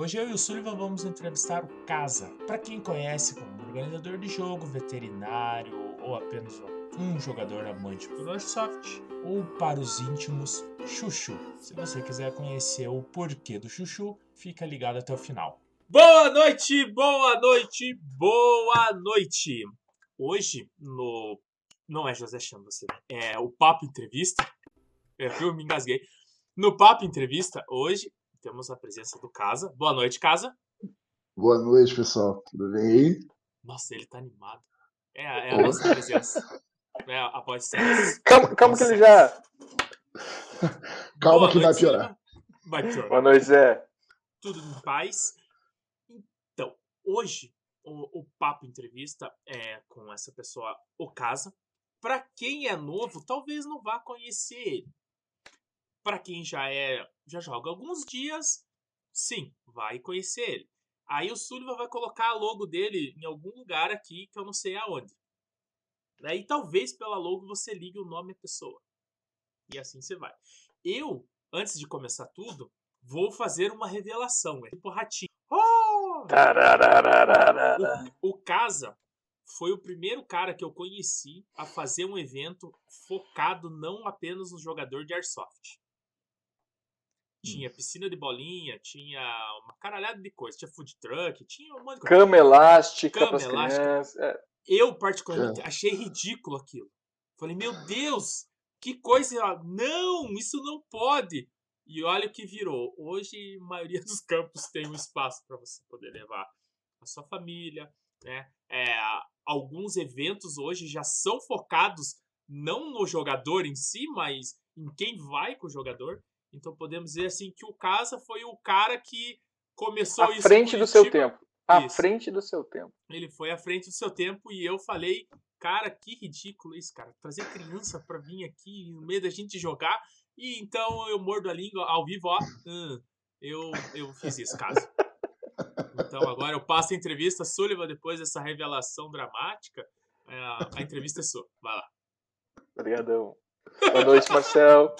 Hoje eu e o Sullivan vamos entrevistar o Casa, para quem conhece como organizador de jogo, veterinário ou apenas um jogador amante por Airsoft, ou para os íntimos, Chuchu. Se você quiser conhecer o porquê do Chuchu, fica ligado até o final. Boa noite, boa noite, boa noite! Hoje, no. Não é José Chama, você. É o Papo Entrevista. É, eu me engasguei. No Papo Entrevista, hoje, temos a presença do Casa. Boa noite, Casa. Boa noite, pessoal. Tudo bem aí? Nossa, ele tá animado. É, é a nossa presença. É, a voz Calma, calma que ele já. calma Boa que noite, vai piorar. Vai piorar. Boa noite, Zé. Tudo em paz. Então, hoje o, o papo entrevista é com essa pessoa, o Casa. Para quem é novo, talvez não vá conhecer ele. Para quem já é, já joga alguns dias, sim, vai conhecer ele. Aí o Sullivan vai colocar a logo dele em algum lugar aqui que eu não sei aonde. Aí talvez pela logo você ligue o nome da pessoa. E assim você vai. Eu, antes de começar tudo, vou fazer uma revelação. É tipo ratinho. Oh! O, o Casa foi o primeiro cara que eu conheci a fazer um evento focado não apenas no jogador de Airsoft. Tinha piscina de bolinha, tinha uma caralhada de coisa. Tinha food truck, tinha um monte de coisa. Cama elástica Cama elástica. É. Eu, particularmente, é. achei ridículo aquilo. Falei, meu Deus, que coisa. Não, isso não pode. E olha o que virou. Hoje, a maioria dos campos tem um espaço para você poder levar a sua família. Né? É, alguns eventos hoje já são focados não no jogador em si, mas em quem vai com o jogador. Então podemos dizer assim que o Casa foi o cara que começou à isso. À frente do seu tempo. À isso. frente do seu tempo. Ele foi à frente do seu tempo e eu falei, cara, que ridículo isso, cara. Trazer criança pra vir aqui no meio da gente jogar. E então eu mordo a língua ao vivo, ó. Hum, eu, eu fiz isso, Casa. Então agora eu passo a entrevista, Sullivan, depois dessa revelação dramática. É, a entrevista é sua. Vai lá. Obrigadão. Boa noite, Marcel.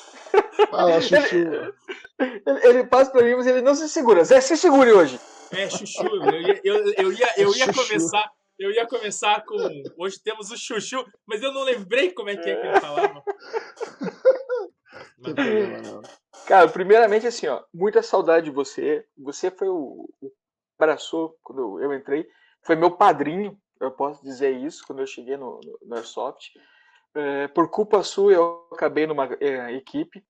Fala, Chuchu. Ele, ele, ele, passa pra mim, mas ele não se segura. Zé, se segure hoje. É, Chuchu. Eu ia, eu, eu ia, eu ia começar. Eu ia começar com. Hoje temos o Chuchu, mas eu não lembrei como é que, é que ele falava. Cara, primeiramente, assim, ó, muita saudade de você. Você foi o, o abraçou quando eu entrei. Foi meu padrinho, eu posso dizer isso, quando eu cheguei no, no, no Airsoft. É, por culpa sua, eu acabei numa é, equipe.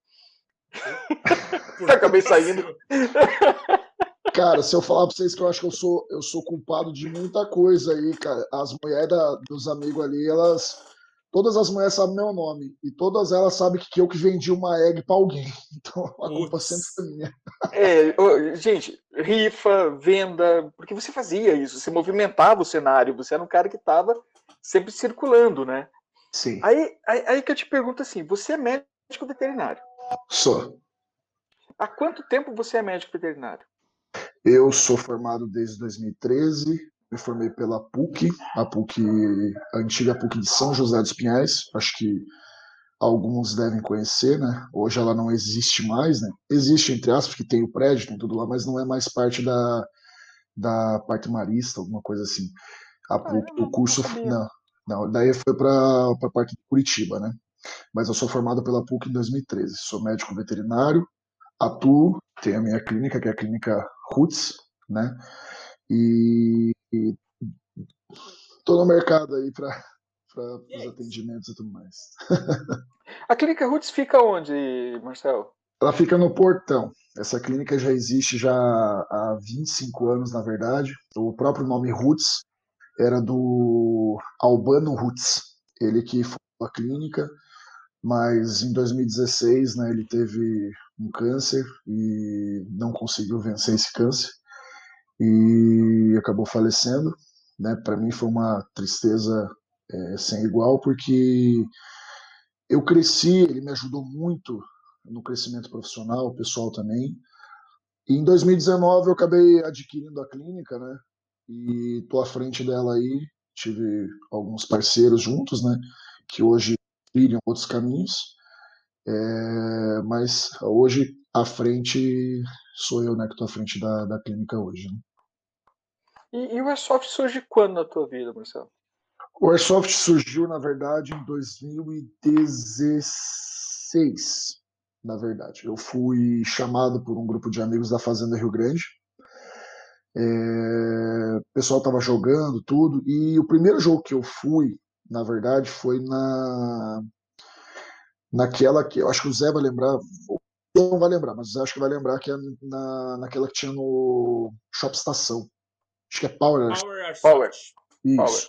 acabei saindo. Cara, se eu falar pra vocês que eu acho que eu sou, eu sou culpado de muita coisa aí, cara. As mulheres da, dos amigos ali, elas. Todas as mulheres sabem meu nome. E todas elas sabem que, eu que vendi uma egg pra alguém. Então a culpa sempre foi minha. É, gente, rifa, venda, porque você fazia isso, você movimentava o cenário, você era um cara que estava sempre circulando, né? Sim. Aí, aí, aí que eu te pergunto assim: você é médico veterinário? Sou. Há quanto tempo você é médico veterinário? Eu sou formado desde 2013, me formei pela PUC, a PUC, a antiga PUC de São José dos Pinhais, acho que alguns devem conhecer, né? Hoje ela não existe mais, né? Existe, entre aspas, que tem o prédio, tem tudo lá, mas não é mais parte da, da parte marista, alguma coisa assim. A PUC, ah, o curso. Não, não, daí foi para a parte de Curitiba, né? Mas eu sou formado pela PUC em 2013. Sou médico veterinário, atuo, tenho a minha clínica, que é a clínica Roots, né? E, estou no mercado aí para os atendimentos e tudo mais. a clínica Roots fica onde, Marcel? Ela fica no Portão. Essa clínica já existe já há 25 anos, na verdade. O próprio nome Roots era do Albano Roots, ele que fundou a clínica, mas em 2016 né, ele teve um câncer e não conseguiu vencer esse câncer e acabou falecendo. Né? Para mim foi uma tristeza é, sem igual, porque eu cresci, ele me ajudou muito no crescimento profissional, pessoal também. E em 2019 eu acabei adquirindo a clínica, né? E tô à frente dela aí. Tive alguns parceiros juntos, né? Que hoje trilham outros caminhos. É, mas hoje à frente sou eu, né, que estou à frente da, da clínica hoje. Né? E, e, o Airsoft surge quando na tua vida, Marcelo? O Airsoft surgiu, na verdade, em 2016, na verdade. Eu fui chamado por um grupo de amigos da Fazenda Rio Grande. É... O pessoal estava jogando tudo, e o primeiro jogo que eu fui, na verdade, foi na naquela que eu acho que o Zé vai lembrar, não vai lembrar, mas acho que vai lembrar que é na, naquela que tinha no Shop Estação. Acho que é Power. Power. Power. Isso. Power.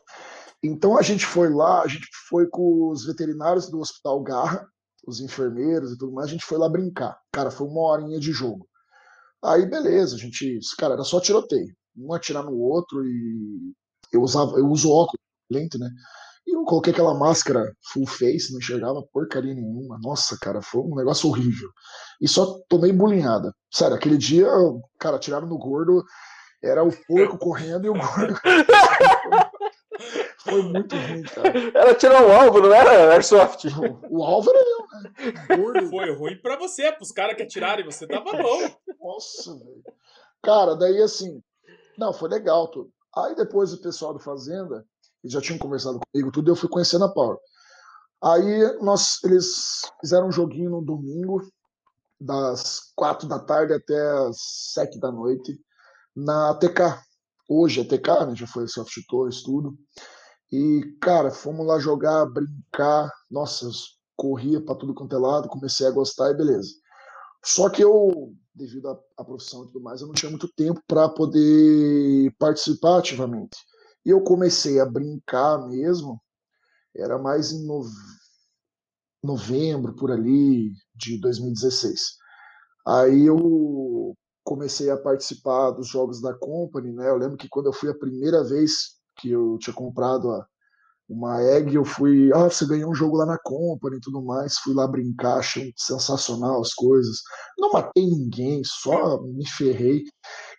Então a gente foi lá, a gente foi com os veterinários do Hospital Garra, os enfermeiros e tudo mais, a gente foi lá brincar. Cara, foi uma horinha de jogo. Aí beleza, a gente, cara, era só tiroteio, um atirar no outro e eu usava, eu uso óculos lente, né? E eu coloquei aquela máscara full face, não enxergava porcaria nenhuma. Nossa, cara, foi um negócio horrível. E só tomei bulinhada. Sério, aquele dia, cara, tiraram no gordo, era o porco correndo e o gordo. Foi muito ruim, cara. Ela tirou o alvo, não era Airsoft? O, alvo era eu, né? Gordo. Foi ruim pra você, pros caras que atiraram e você tava bom. Nossa, velho. Cara, daí assim. Não, foi legal tudo. Aí depois o pessoal do Fazenda, eles já tinham conversado comigo, tudo, e eu fui conhecendo a Power. Aí nós, eles fizeram um joguinho no domingo, das quatro da tarde até as sete da noite, na TK. Hoje é TK, né? Já foi Soft Toys, tudo. E, cara, fomos lá jogar, brincar. Nossa, corria para tudo quanto é lado, comecei a gostar e beleza. Só que eu, devido à, profissão e tudo mais, eu não tinha muito tempo para poder participar ativamente. E eu comecei a brincar mesmo, era mais em nove... novembro, por ali, de 2016. Aí eu comecei a participar dos jogos da Company, né? Eu lembro que quando eu fui a primeira vez que eu tinha comprado a, uma egg, eu fui, ah, você ganhou um jogo lá na Company e tudo mais, fui lá brincar, achei sensacional as coisas. Não matei ninguém, só me ferrei.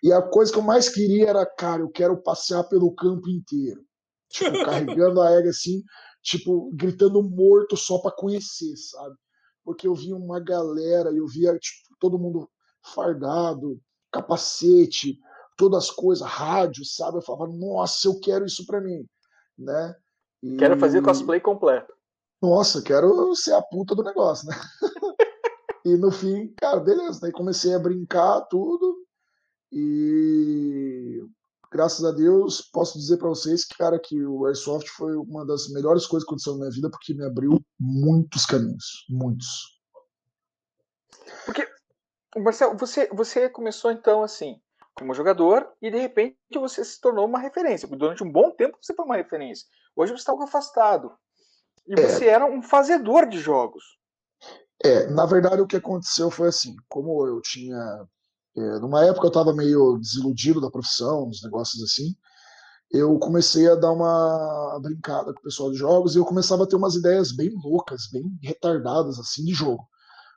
E a coisa que eu mais queria era, cara, eu quero passear pelo campo inteiro. Tipo, carregando a egg assim, tipo, gritando morto só para conhecer, sabe? Porque eu via uma galera, eu via tipo, todo mundo fardado, capacete, todas as coisas, rádio, sabe? Eu falava, nossa, eu quero isso para mim, né? E... Quero fazer cosplay completo. Nossa, quero ser a puta do negócio, né? e no fim, cara, beleza. Daí comecei a brincar tudo e graças a Deus posso dizer para vocês que, cara, que o Airsoft foi uma das melhores coisas que aconteceu na minha vida porque me abriu muitos caminhos, muitos. Porque, Marcelo, você, você começou então assim, como jogador e de repente você se tornou uma referência. Durante um bom tempo você foi uma referência. Hoje você está algo afastado. E é. você era um fazedor de jogos. É, na verdade o que aconteceu foi assim, como eu tinha. É, numa época eu estava meio desiludido da profissão, dos negócios assim, eu comecei a dar uma brincada com o pessoal de jogos e eu começava a ter umas ideias bem loucas, bem retardadas assim de jogo.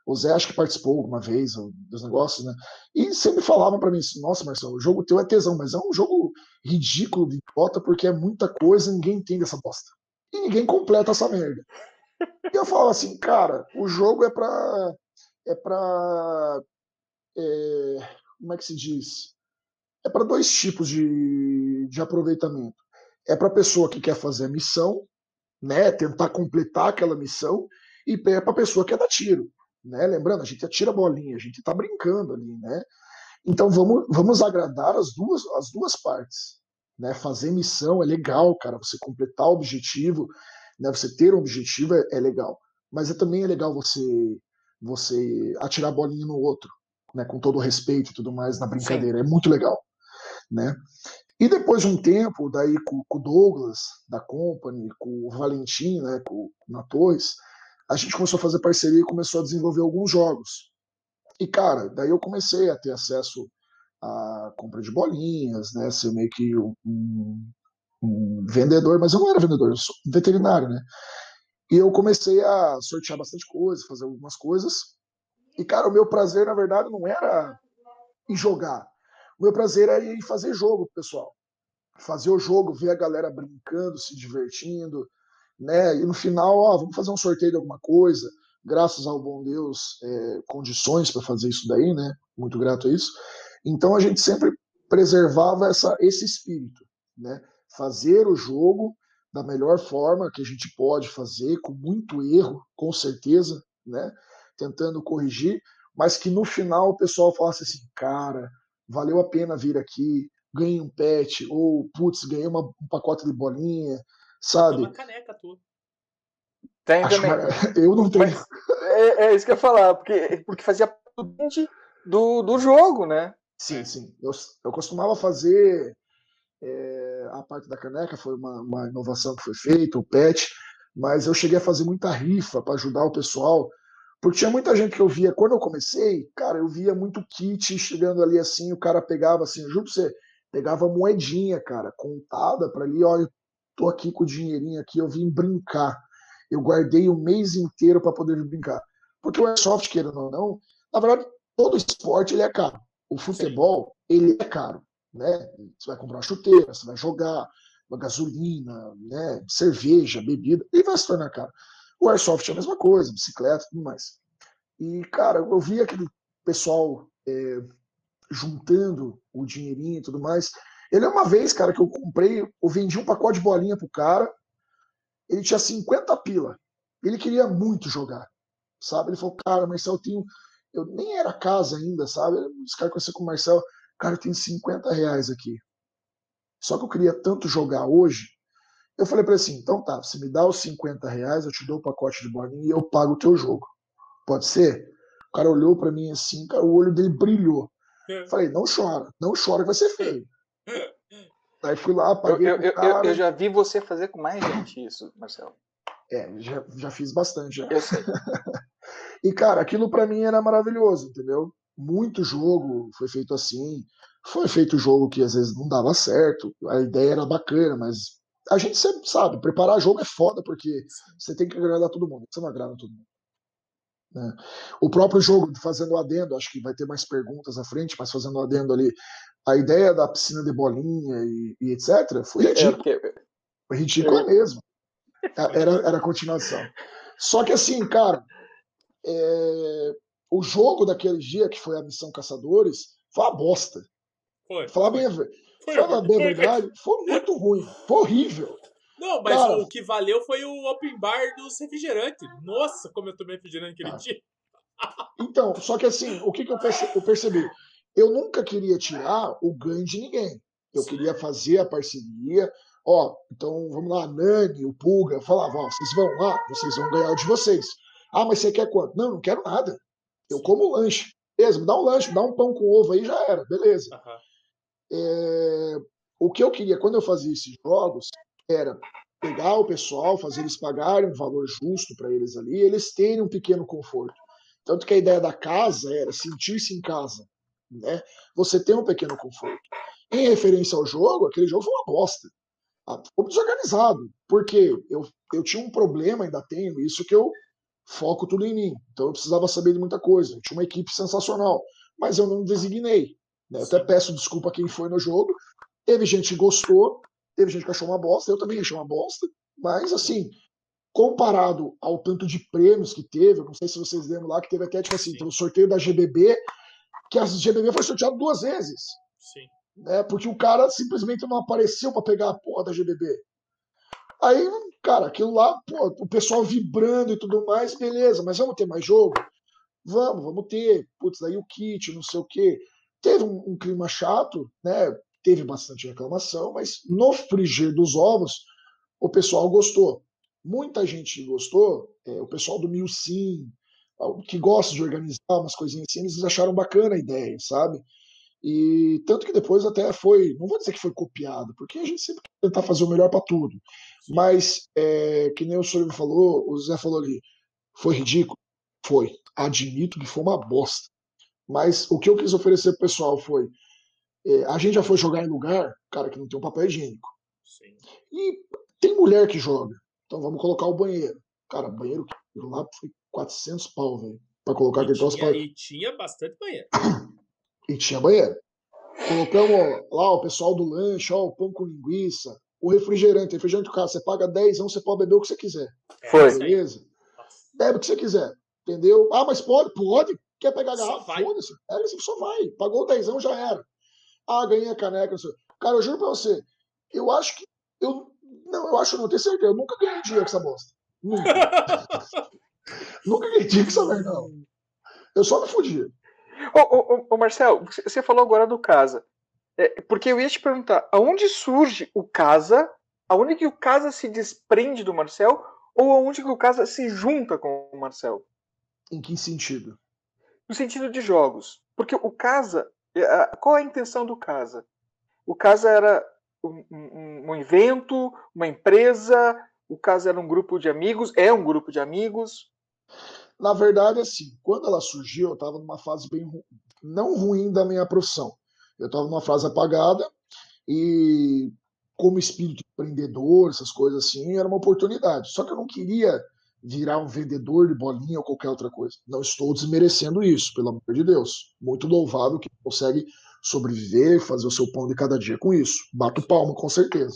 O Zé acho que participou alguma vez dos negócios, né? E sempre falavam para mim assim, nossa, Marcelo, o jogo teu é tesão, mas é um jogo ridículo de idiota porque é muita coisa e ninguém entende essa bosta. E ninguém completa essa merda. E eu falava assim, cara, o jogo é pra. É pra. É, como é que se diz? É para dois tipos de, de aproveitamento. É para pessoa que quer fazer a missão, né, tentar completar aquela missão, e é para pessoa que é dar tiro né? Lembrando, a gente atira bolinha, a gente está brincando ali, né? Então vamos, vamos agradar as duas, as duas partes, né? Fazer missão é legal, cara. Você completar o objetivo, né? Você ter um objetivo é, é legal, mas é, também é legal você você atirar bolinha no outro, né? Com todo o respeito e tudo mais na brincadeira, Sim. é muito legal, né? E depois de um tempo, daí com o Douglas da Company, com o Valentim, né? Com na Torres a gente começou a fazer parceria e começou a desenvolver alguns jogos. E, cara, daí eu comecei a ter acesso à compra de bolinhas, né? Ser meio que um, um vendedor, mas eu não era vendedor, eu sou veterinário, né? E eu comecei a sortear bastante coisa, fazer algumas coisas. E, cara, o meu prazer, na verdade, não era em jogar. O meu prazer era em fazer jogo, pessoal. Fazer o jogo, ver a galera brincando, se divertindo, né? E no final, ó, vamos fazer um sorteio de alguma coisa. Graças ao bom Deus, é, condições para fazer isso daí, né? muito grato a isso. Então a gente sempre preservava essa, esse espírito, né? Fazer o jogo da melhor forma que a gente pode fazer, com muito erro, com certeza, né? Tentando corrigir, mas que no final o pessoal falasse assim, cara, valeu a pena vir aqui, ganhei um pet, ou putz, ganhei uma, um pacote de bolinha, sabe? Uma caneca tua. Tem Acho também. que- Eu não tenho. É, é isso que eu ia falar, porque, porque fazia parte do, do jogo, né? Sim, sim. Eu, eu costumava fazer é, a parte da caneca, foi uma, uma inovação que foi feita, o pet, mas eu cheguei a fazer muita rifa para ajudar o pessoal, porque tinha muita gente que eu via, quando eu comecei, cara, eu via muito kit chegando ali assim, o cara pegava assim, eu juro pra você, pegava moedinha, cara, contada para ali, ó, eu tô aqui com o dinheirinho aqui, eu vim brincar. Eu guardei o mês inteiro para poder brincar. Porque o airsoft, querendo ou não, na verdade, todo esporte ele é caro. O futebol, ele é caro, né? Você vai comprar uma chuteira, você vai jogar uma gasolina, né? cerveja, bebida, e vai se tornar caro. O airsoft é a mesma coisa, bicicleta, tudo mais. E, cara, eu vi aquele pessoal é, juntando o dinheirinho e tudo mais. Ele é uma vez, cara, que eu comprei, eu vendi um pacote de bolinha pro cara, ele tinha 50 pila. Ele queria muito jogar, sabe? Ele falou, cara, Marcel, eu tenho. Eu nem era casa ainda, sabe? Os caras conheceram com o Marcel, cara, eu tenho 50 reais aqui. Só que eu queria tanto jogar hoje. Eu falei para ele assim: então tá, você me dá os 50 reais, eu te dou o pacote de bolinha e eu pago o teu jogo. Pode ser? O cara olhou para mim assim, cara, o olho dele brilhou. Eu falei: não chora, não chora que vai ser feio. Aí fui lá, Eu, paguei eu, eu, eu, eu já vi você fazer com mais gente isso, Marcelo. É, já, já fiz bastante já. Eu sei. E, cara, aquilo pra mim era maravilhoso, entendeu? Muito jogo foi feito assim. Foi feito jogo que às vezes não dava certo. A ideia era bacana, mas a gente sempre sabe, preparar jogo é foda, porque você tem que agradar todo mundo. Você não agrada todo mundo. Né? O próprio jogo, fazendo adendo, acho que vai ter mais perguntas à frente, mas fazendo adendo ali, a ideia da piscina de bolinha e, e etc. foi É, ridícula. porque Foi ridícula mesmo. Era, era a continuação. Só que assim, cara, é, o jogo daquele dia, que foi a Missão Caçadores, foi uma bosta. Foi. Falar bem, Foi, falar bem a foi, verdade, foi muito ruim. Foi horrível. Não, mas Cara. o que valeu foi o open bar dos refrigerantes. Nossa, como eu tomei refrigerante aquele Ah. dia. Então, só que assim, o que, que eu, perce- eu percebi? Eu nunca queria tirar o ganho de ninguém. Eu Sim. queria fazer a parceria. Ó, então vamos lá, a Nani, o Pulga, eu falava, ó, vocês vão lá, vocês vão ganhar o de vocês. Ah, mas você quer quanto? Não, não quero nada. Eu como lanche. Beleza, me dá um lanche, me dá um pão com ovo aí, já era, beleza. Aham. É, o que eu queria quando eu fazia esses jogos era pegar o pessoal, fazer eles pagarem um valor justo para eles ali, eles terem um pequeno conforto. Tanto que a ideia da casa era sentir-se em casa, né? Você ter um pequeno conforto. Em referência ao jogo, aquele jogo foi uma bosta. Ah, Ficou desorganizado. Porque eu, eu tinha um problema, ainda tenho, isso que eu foco tudo em mim. Então eu precisava saber de muita coisa. Eu tinha uma equipe sensacional, mas eu não designei. né? Eu até peço desculpa a quem foi no jogo. Teve gente que gostou, teve gente que achou uma bosta, eu também achei uma bosta, mas assim, comparado ao tanto de prêmios que teve, eu não sei se vocês lembram lá, que teve até, tipo assim, Sim. o sorteio da GBB, que a GBB foi sorteada duas vezes, Sim. né? Porque o cara simplesmente não apareceu para pegar a porra da GBB. Aí, cara, aquilo lá, pô, o pessoal vibrando e tudo mais, beleza, mas vamos ter mais jogo? Vamos, vamos ter. Putz, daí o kit, não sei o quê. Teve um, um clima chato, né? Teve bastante reclamação, mas no frigir dos ovos, o pessoal gostou. Muita gente gostou, é, o pessoal do Mil Sim, que gosta de organizar umas coisinhas assim, eles acharam bacana a ideia, sabe? E tanto que depois até foi, não vou dizer que foi copiado, porque a gente sempre quer tentar fazer o melhor para tudo. Mas, é, que nem o senhor falou, o Zé falou ali, foi ridículo? Foi. Admito que foi uma bosta. Mas o que eu quis oferecer pro pessoal foi: é, a gente já foi jogar em lugar, cara, que não tem um papel higiênico. Sim. E tem mulher que joga. Então vamos colocar o banheiro. Cara, banheiro lá foi 400 pau, velho. Pra colocar aquele E troço tinha, pra... e tinha bastante banheiro. E tinha banheiro. Colocamos lá o pessoal do lanche, ó, o pão com linguiça, o refrigerante. Refrigerante, cara, você paga 10, você pode beber o que você quiser. É, Foi. Beleza? Bebe o que você quiser. Entendeu? Ah, mas pode? Pode. Quer pegar Só garrafa? Foda-se. Assim, só vai. Pagou o dezão, já era. Ah, ganhei a caneca. não sei. Cara, eu juro pra você, eu acho que. Eu, não, eu acho, não, tenho certeza. Eu nunca ganhei dinheiro com essa bosta. Nunca. nunca ganhei dinheiro com essa merda, não. Eu só me fudia. Ô, ô, ô, Marcel, você- você falou agora do Casa. É, porque eu ia te perguntar, aonde surge o Casa? Aonde que o Casa se desprende do Marcel? Ou aonde que o Casa se junta com o Marcel? Em que sentido? No sentido de jogos. Porque o Casa. É, a- Qual a intenção do Casa? O Casa era um, um- um evento, uma empresa, o Casa era um grupo de amigos, é um grupo de amigos. Na verdade, assim, quando ela surgiu, eu estava numa fase bem não ruim da minha profissão. Eu estava numa fase apagada e, como espírito empreendedor, essas coisas assim, era uma oportunidade. Só que eu não queria virar um vendedor de bolinha ou qualquer outra coisa. Não estou desmerecendo isso, pelo amor de Deus. Muito louvável que consegue sobreviver, fazer o seu pão de cada dia com isso. Bato palma, com certeza.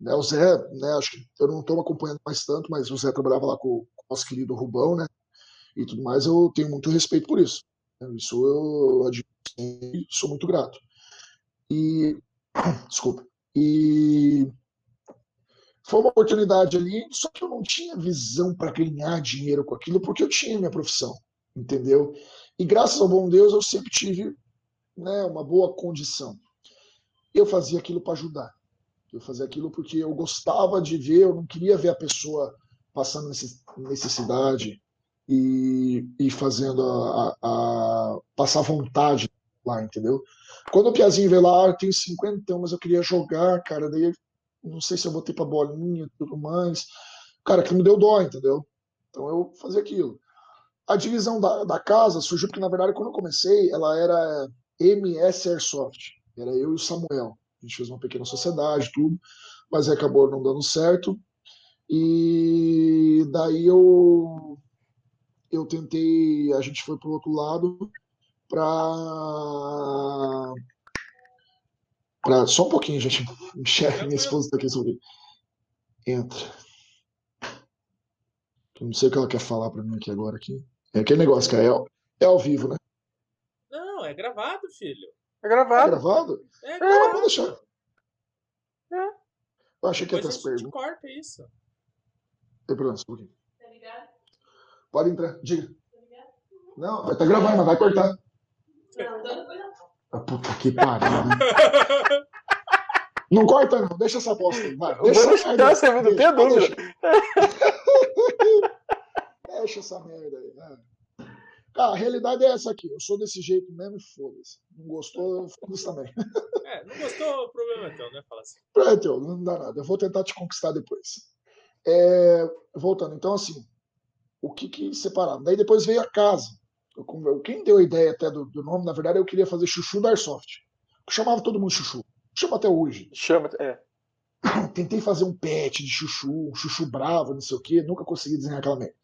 Né, o Zé, né, acho que eu não estou acompanhando mais tanto, mas o Zé trabalhava lá com, o nosso querido Rubão, né? E tudo mais, eu tenho muito respeito por isso. né, Isso eu admiro sou muito grato. E. Desculpa. E. Foi uma oportunidade ali, só que eu não tinha visão para ganhar dinheiro com aquilo, porque eu tinha minha profissão, entendeu? E graças ao bom Deus eu sempre tive né, uma boa condição. Eu fazia aquilo para ajudar. Eu fazia aquilo porque eu gostava de ver, eu não queria ver a pessoa passando necess- necessidade e, e fazendo a, a- a- passar vontade lá, entendeu? Quando o Piazinho veio lá, "Ah, eu tenho 50, mas eu queria jogar, cara, daí não sei se eu botei pra bolinha tudo mais. Cara, que me deu dó, entendeu? Então eu fazia aquilo. A divisão da, da casa surgiu porque, na verdade, quando eu comecei, ela era MS Airsoft. Era eu e o Samuel. A gente fez uma pequena sociedade, tudo, mas acabou não dando certo. E daí eu eu tentei, a gente foi pro outro lado para para só um pouquinho, gente. Chefe, minha esposa tá aqui sobre. Entra. Eu não sei o que ela quer falar para mim aqui agora aqui. É aquele negócio, cara, é, ao- é ao vivo, né? Não, é gravado, filho. É gravado. gravado? É Não, gravado. pode deixar. É. Eu achei que ia ter as a gente perguntas. corta isso. Tem problema, só um pouquinho. Tá ligado? Pode entrar, diga. Tá ligado? Não, vai tá gravando, mas vai cortar. Não, então depois eu. Ah, puta que pariu. Não corta, não. Deixa essa bosta aí. Vai. Deixa deixar essa merda. aí, não Deixa, dúvida. Deixa. Deixa essa merda aí. né? Cara, a realidade é essa aqui. Eu sou desse jeito mesmo e foda-se. Não gostou, foda-se também. É, não gostou, o problema é teu, né? Fala assim. É, então, não dá nada. Eu vou tentar te conquistar depois. É, voltando, então, assim, o que que separava? Daí depois veio a casa. Eu quem deu a ideia até do, do nome, na verdade, eu queria fazer Chuchu da Airsoft. Eu chamava todo mundo Chuchu. Chama até hoje. Chama, é. Tentei fazer um pet de chuchu, um chuchu bravo, não sei o quê, nunca consegui desenhar aquela merda.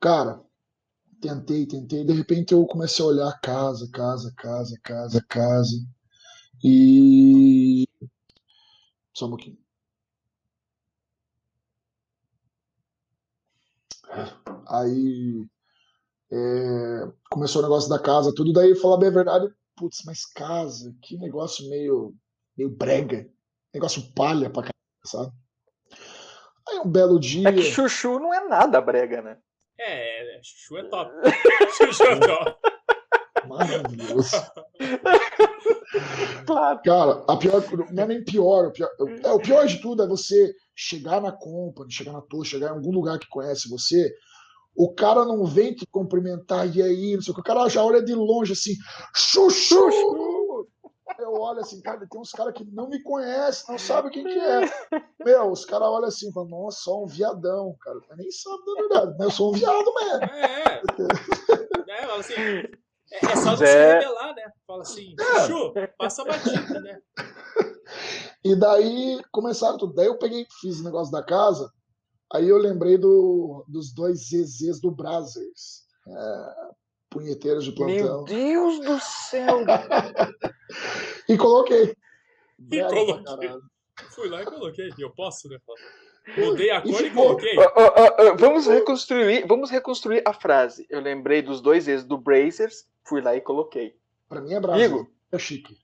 Cara, tentei, tentei, de repente eu comecei a olhar casa, casa, casa, casa, casa. E. Só um pouquinho. Aí. É, começou o negócio da casa, tudo, daí falar bem a verdade, putz, mas casa, que negócio meio, meio brega negócio palha pra caralho, sabe? Aí um belo dia. É que chuchu não é nada brega, né? É, é, chuchu é top. chuchu é top. Maravilhoso. Claro. Cara, a pior, não é nem pior, o pior, é, o pior de tudo é você chegar na company, chegar na torre, chegar em algum lugar que conhece você, o cara não vem te cumprimentar, e aí, não sei o que, o cara já olha de longe assim, chuchu! Eu olho assim, cara, tem uns caras que não me conhecem, não sabem quem que é. Meu, os caras olham assim, falam, nossa, só um viadão, cara. Mas nem sabe da verdade, mas eu sou um viado mesmo. É. é, fala assim. É, é só se Zé. revelar, né? Fala assim, chuchu, passa a batida, né? E daí começaram tudo. Daí eu peguei, fiz o negócio da casa. Aí eu lembrei do, dos dois ZZs do Brazzers. É, punheteiros de plantão. Meu Deus do céu. E coloquei. E coloquei. Fui lá e coloquei. Eu posso, né? Mudei a E cor e ficou. coloquei. Ó, ó, ó, vamos reconstruir, vamos reconstruir a frase. Eu lembrei dos dois ex do Brazers, fui lá e coloquei. Pra mim é bravo. Igor. É chique.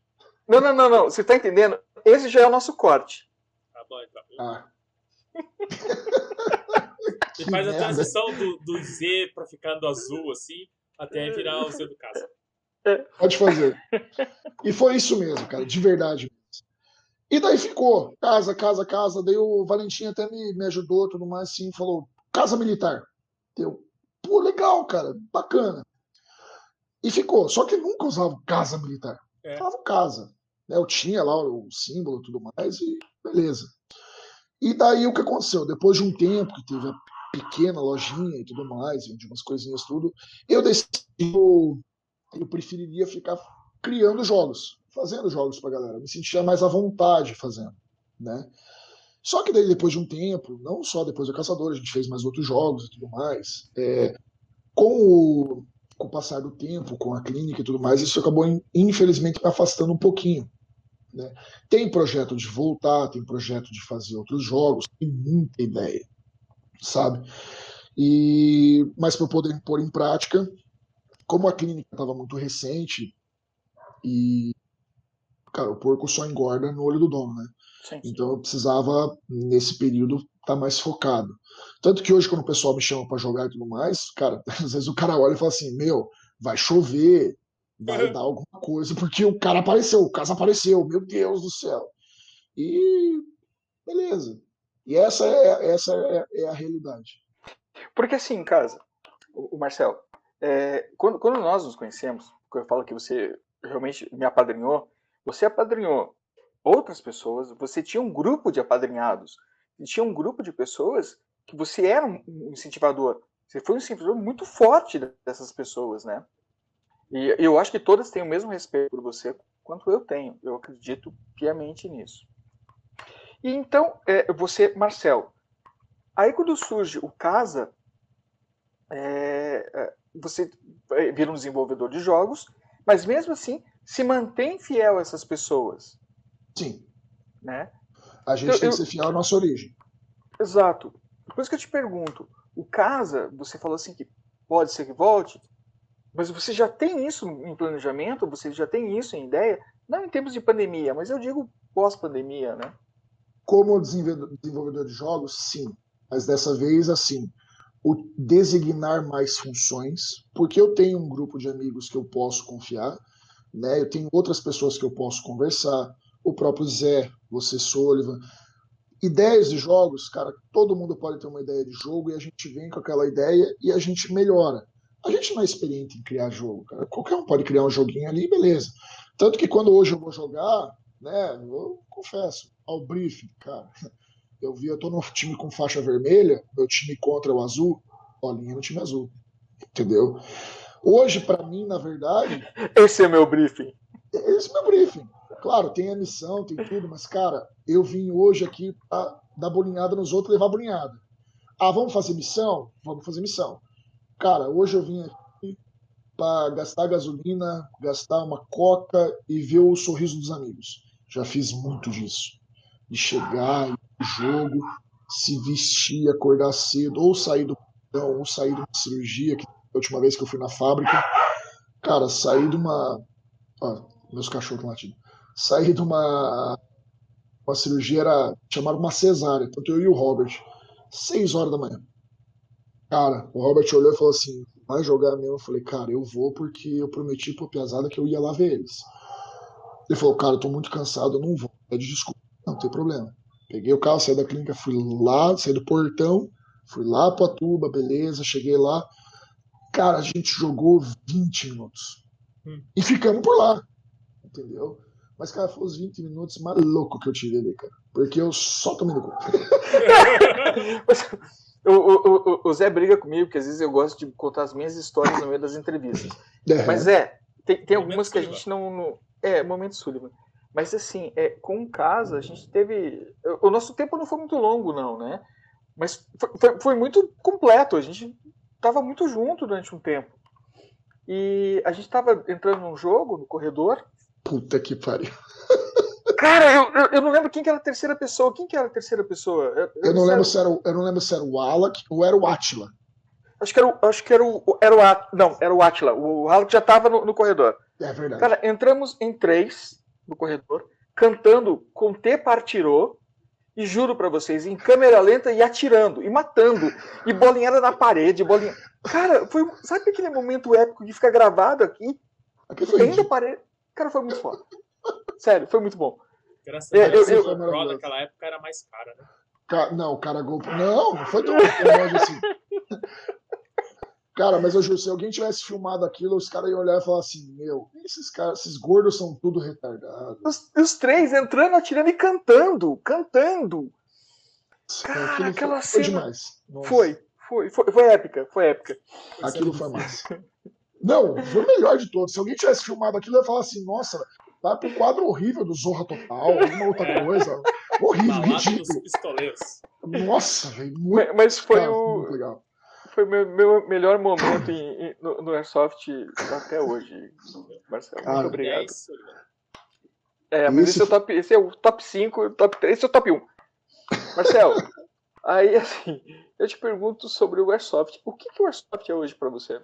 Não, não, não, não. Você tá entendendo? Esse já é o nosso corte. Tá bom, então. Ah. Que faz a transição do, do Z pra ficando azul, assim, até virar o Z do caso. Pode fazer. E foi isso mesmo, cara, de verdade. E daí ficou, casa, casa, casa. Daí o Valentim até me, me ajudou, tudo mais, assim, falou, casa militar. Deu, pô, legal, cara, bacana. E ficou, só que nunca usava casa militar. É. Falava casa. Né? Eu tinha lá o símbolo e tudo mais, e beleza. E daí o que aconteceu? Depois de um tempo que teve a pequena lojinha e tudo mais, vendi umas coisinhas tudo, eu decidi eu, eu preferiria ficar criando jogos, fazendo jogos pra galera. Me sentia mais à vontade fazendo, né? Só que daí depois de um tempo, não só depois do Caçador, a gente fez mais outros jogos e tudo mais. é, com, o, com o passar do tempo, com a clínica e tudo mais, isso acabou in- infelizmente me afastando um pouquinho. Né? Tem projeto de voltar, tem projeto de fazer outros jogos, tem muita ideia, sabe? E mas para poder pôr em prática, como a clínica estava muito recente e cara, o porco só engorda no olho do dono, né? Sim. Então eu precisava, nesse período, estar mais focado. Tanto que hoje, quando o pessoal me chama para jogar e tudo mais, cara, às vezes o cara olha e fala assim: Meu, vai chover, vai dar alguma coisa, porque o cara apareceu, o caso apareceu, meu Deus do céu. E beleza. E essa é, essa é, é a realidade. Porque assim, em casa, o, o Marcel, é, quando, quando nós nos conhecemos, quando eu falo que você realmente me apadrinhou, você apadrinhou outras pessoas, você tinha um grupo de apadrinhados, tinha um grupo de pessoas que você era um incentivador. Você foi um incentivador muito forte dessas pessoas, né? E eu acho que todas têm o mesmo respeito por você quanto eu tenho. Eu acredito piamente nisso. E então, é, você, Marcel, aí quando surge o Casa, é, é, você é, vira um desenvolvedor de jogos, mas mesmo assim se mantém fiel a essas pessoas, Sim, né? a gente Eu- tem eu- que ser fiel à nossa origem. Exato. Por isso que eu te pergunto, o Casa, você falou assim que pode ser que volte, mas você já tem isso em planejamento? Você já tem isso em ideia? Não em termos de pandemia, mas eu digo pós-pandemia, né? Como desenvolvedor de jogos, sim. Mas dessa vez, assim, o designar mais funções, porque eu tenho um grupo de amigos que eu posso confiar, né? Eu tenho outras pessoas que eu posso conversar, o próprio Zé, você Sullivan. Ideias de jogos, cara, todo mundo pode ter uma ideia de jogo e a gente vem com aquela ideia e a gente melhora. A gente não é experiente em criar jogo, cara. Qualquer um pode criar um joguinho ali, beleza. Tanto que quando hoje eu vou jogar, né, eu confesso, ao briefing, cara, eu vi, eu tô no time com faixa vermelha, meu time contra o azul, bolinha no time azul, entendeu? Hoje, pra mim, na verdade, Esse é meu briefing. esse é meu briefing. Claro, tem a missão, tem tudo, mas, cara, eu vim hoje aqui pra dar bolinhada nos outros e levar bolinhada. Ah, vamos fazer missão? Vamos fazer missão. Cara, hoje eu vim aqui pra gastar gasolina, gastar uma coca e ver o sorriso dos amigos. Já fiz muito disso. De chegar, pro jogo, se vestir, acordar cedo, ou sair do ou sair de uma cirurgia, que a última vez que eu fui na fábrica. Cara, sair de uma. Ó, meus cachorros latindo. Sair de uma. Uma cirurgia era. Chamaram uma cesárea, tanto eu e o Robert. Seis horas da manhã. Cara, o Robert olhou e falou assim: vai jogar mesmo? Eu falei, cara, eu vou porque eu prometi pro Piazada que eu ia lá ver eles. Ele falou, cara, eu tô muito cansado, eu não vou. Pede desculpa. Não, não tem problema. Peguei o carro, saí da clínica, fui lá, saí do portão, fui lá pra Tuba, beleza, cheguei lá. Cara, a gente jogou 20 minutos. Hum. E ficamos por lá. Entendeu? Mas, cara, foi os 20 minutos mais louco que eu tive ali, cara. Porque eu só tomei no cu. O, o, o- o Zé briga comigo, porque às vezes eu gosto de contar as minhas histórias no meio das entrevistas. É, Mas é, tem, tem algumas que a gente não, não- É, momento Sullivan. Mas assim, é, com casa, a gente teve. O nosso tempo não foi muito longo, não, né? Mas foi, foi, foi muito completo. A gente tava muito junto durante um tempo. E a gente tava entrando num jogo, no corredor. Puta que pariu. Cara, eu, eu, eu não lembro quem que era a terceira pessoa. Quem que era a terceira pessoa? Eu, Eu não lembro se era, o- eu não lembro se era o Alak ou era o Atila. Acho que era o. Acho que era o. Era o At- não, era o Atila. O Halleck já tava no, no corredor. É verdade. Cara, entramos em três no corredor, cantando com T partirou, e juro pra vocês, em câmera lenta e atirando, e matando, e bolinhada na parede, bolinha. Cara, foi. Sabe aquele momento épico que fica gravado aqui? Aqui foi Ainda parede. Cara, foi muito foda. Sério, foi muito bom. Graças É, a Deus, eu- o eu- GoPro naquela época era mais cara, né? Ca- Não, o cara golpe. Não, não foi tão longe assim. Cara, mas eu juro, se alguém tivesse filmado aquilo, os caras iam olhar e falar assim: Meu, esses caras, esses gordos são tudo retardados. Os, os três entrando, atirando e cantando, cantando. Cara, Aquilo aquela foi, foi cena- demais. Nossa, Foi, foi, foi, foi épica, foi épica. Aquilo foi massa. Não, foi o melhor de todos. Se alguém tivesse filmado aquilo, eu ia falar assim: Nossa, vai pra um quadro horrível do Zorra Total, alguma outra É. coisa. Horrível, ridículo. Nossa, velho, muito, Mas, mas foi cara, o. muito legal. Foi o meu, meu melhor momento em- em- no, no Airsoft até hoje, Marcelo. Cara, Muito É obrigado. isso, Oliveira. É, mas Esse esse, é o top, esse é o top 5, top 3, esse é o top 1. Marcelo, aí assim, eu te pergunto sobre o Airsoft. O que, que o Airsoft é hoje pra você?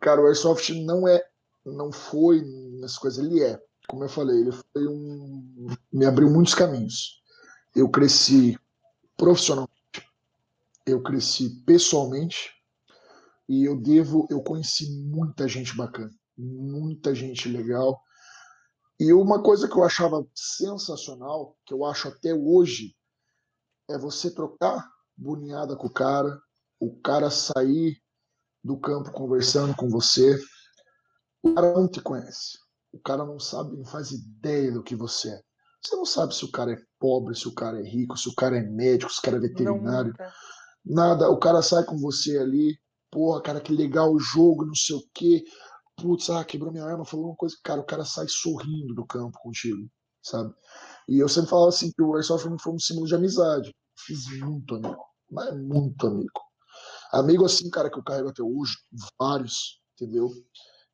Cara, o Airsoft não é, não foi nessas coisas, ele é. Como eu falei, ele foi um. Me abriu muitos caminhos. Eu cresci profissionalmente, eu cresci pessoalmente, e eu devo, eu conheci muita gente bacana, muita gente legal. E uma coisa que eu achava sensacional, que eu acho até hoje, é você trocar boninhada com o cara, o cara sair do campo conversando com você. O cara não te conhece. O cara não sabe, não faz ideia do que você é. Você não sabe se o cara é pobre, se o cara é rico, se o cara é médico, se o cara é veterinário. Nada. O cara sai com você ali. Porra, cara, que legal o jogo, não sei o quê. Putz, ah, quebrou minha arma, falou uma coisa. Cara, o cara sai sorrindo do campo contigo, sabe? E eu sempre falava assim que o Airsoft foi um símbolo de amizade. Fiz muito amigo, mas muito amigo. Amigo assim, cara, que eu carrego até hoje, vários, entendeu?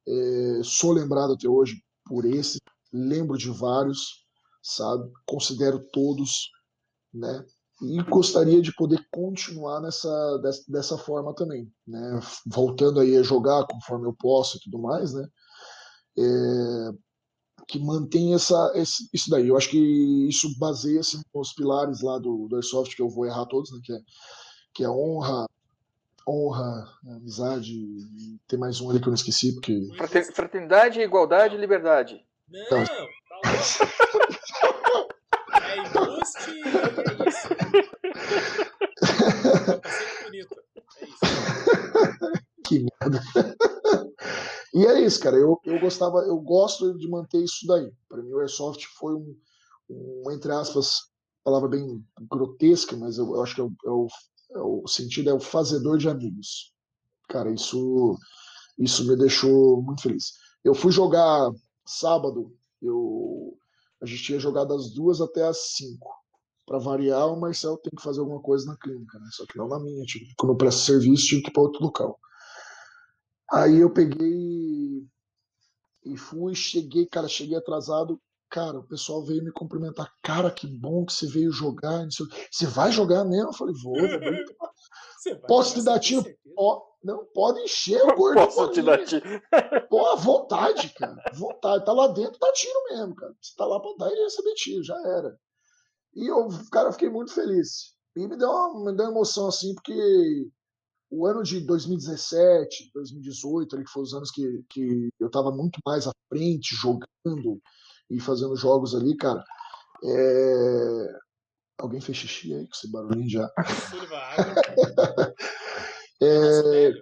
É, sou lembrado até hoje por esse, lembro de vários, sabe? Considero todos, né? E gostaria de poder continuar nessa dessa, dessa forma também, né? Voltando aí a jogar conforme eu posso e tudo mais, né? É, que mantém essa, esse, isso daí. Eu acho que isso baseia-se nos pilares lá do, do Airsoft, que eu vou errar todos, né? Que é, que é honra, honra, amizade, e tem mais um ali que eu não esqueci, porque. Frater- Fraternidade, igualdade e liberdade. Não, tá louco. É embuste e é isso. Bonito. É isso. Que merda. e é isso, cara. Eu, eu gostava, eu gosto de manter isso daí. Para mim, o Airsoft foi um, um, entre aspas, palavra bem grotesca, mas eu, eu acho que é o, é o- é o sentido é o fazedor de amigos. Cara, isso, isso me deixou muito feliz. Eu fui jogar sábado, eu, a gente tinha jogado das duas até as cinco. Para variar, o Marcel tem que fazer alguma coisa na clínica, né? Só que não na minha. Tive, quando eu presto serviço, tive que ir para outro local. Aí eu peguei e fui, cheguei, cara, cheguei atrasado. Cara, o pessoal veio me cumprimentar. Cara, que bom que você veio jogar. Você vai jogar mesmo? Eu falei, vou, vou. Posso te dar tiro? não, pode encher o gordo. Posso te dar tiro? Pô, à vontade, cara. Vontade. Tá lá dentro, dá tiro mesmo, cara. Você tá lá pra dar e receber tiro, já era. E eu, cara, fiquei muito feliz. E me deu uma, me deu uma emoção, assim, porque o ano de 2017, 2018, ali, que foram os anos que, que eu tava muito mais à frente, jogando e fazendo jogos ali, cara. É... Alguém fez xixi aí com esse barulhinho já. É,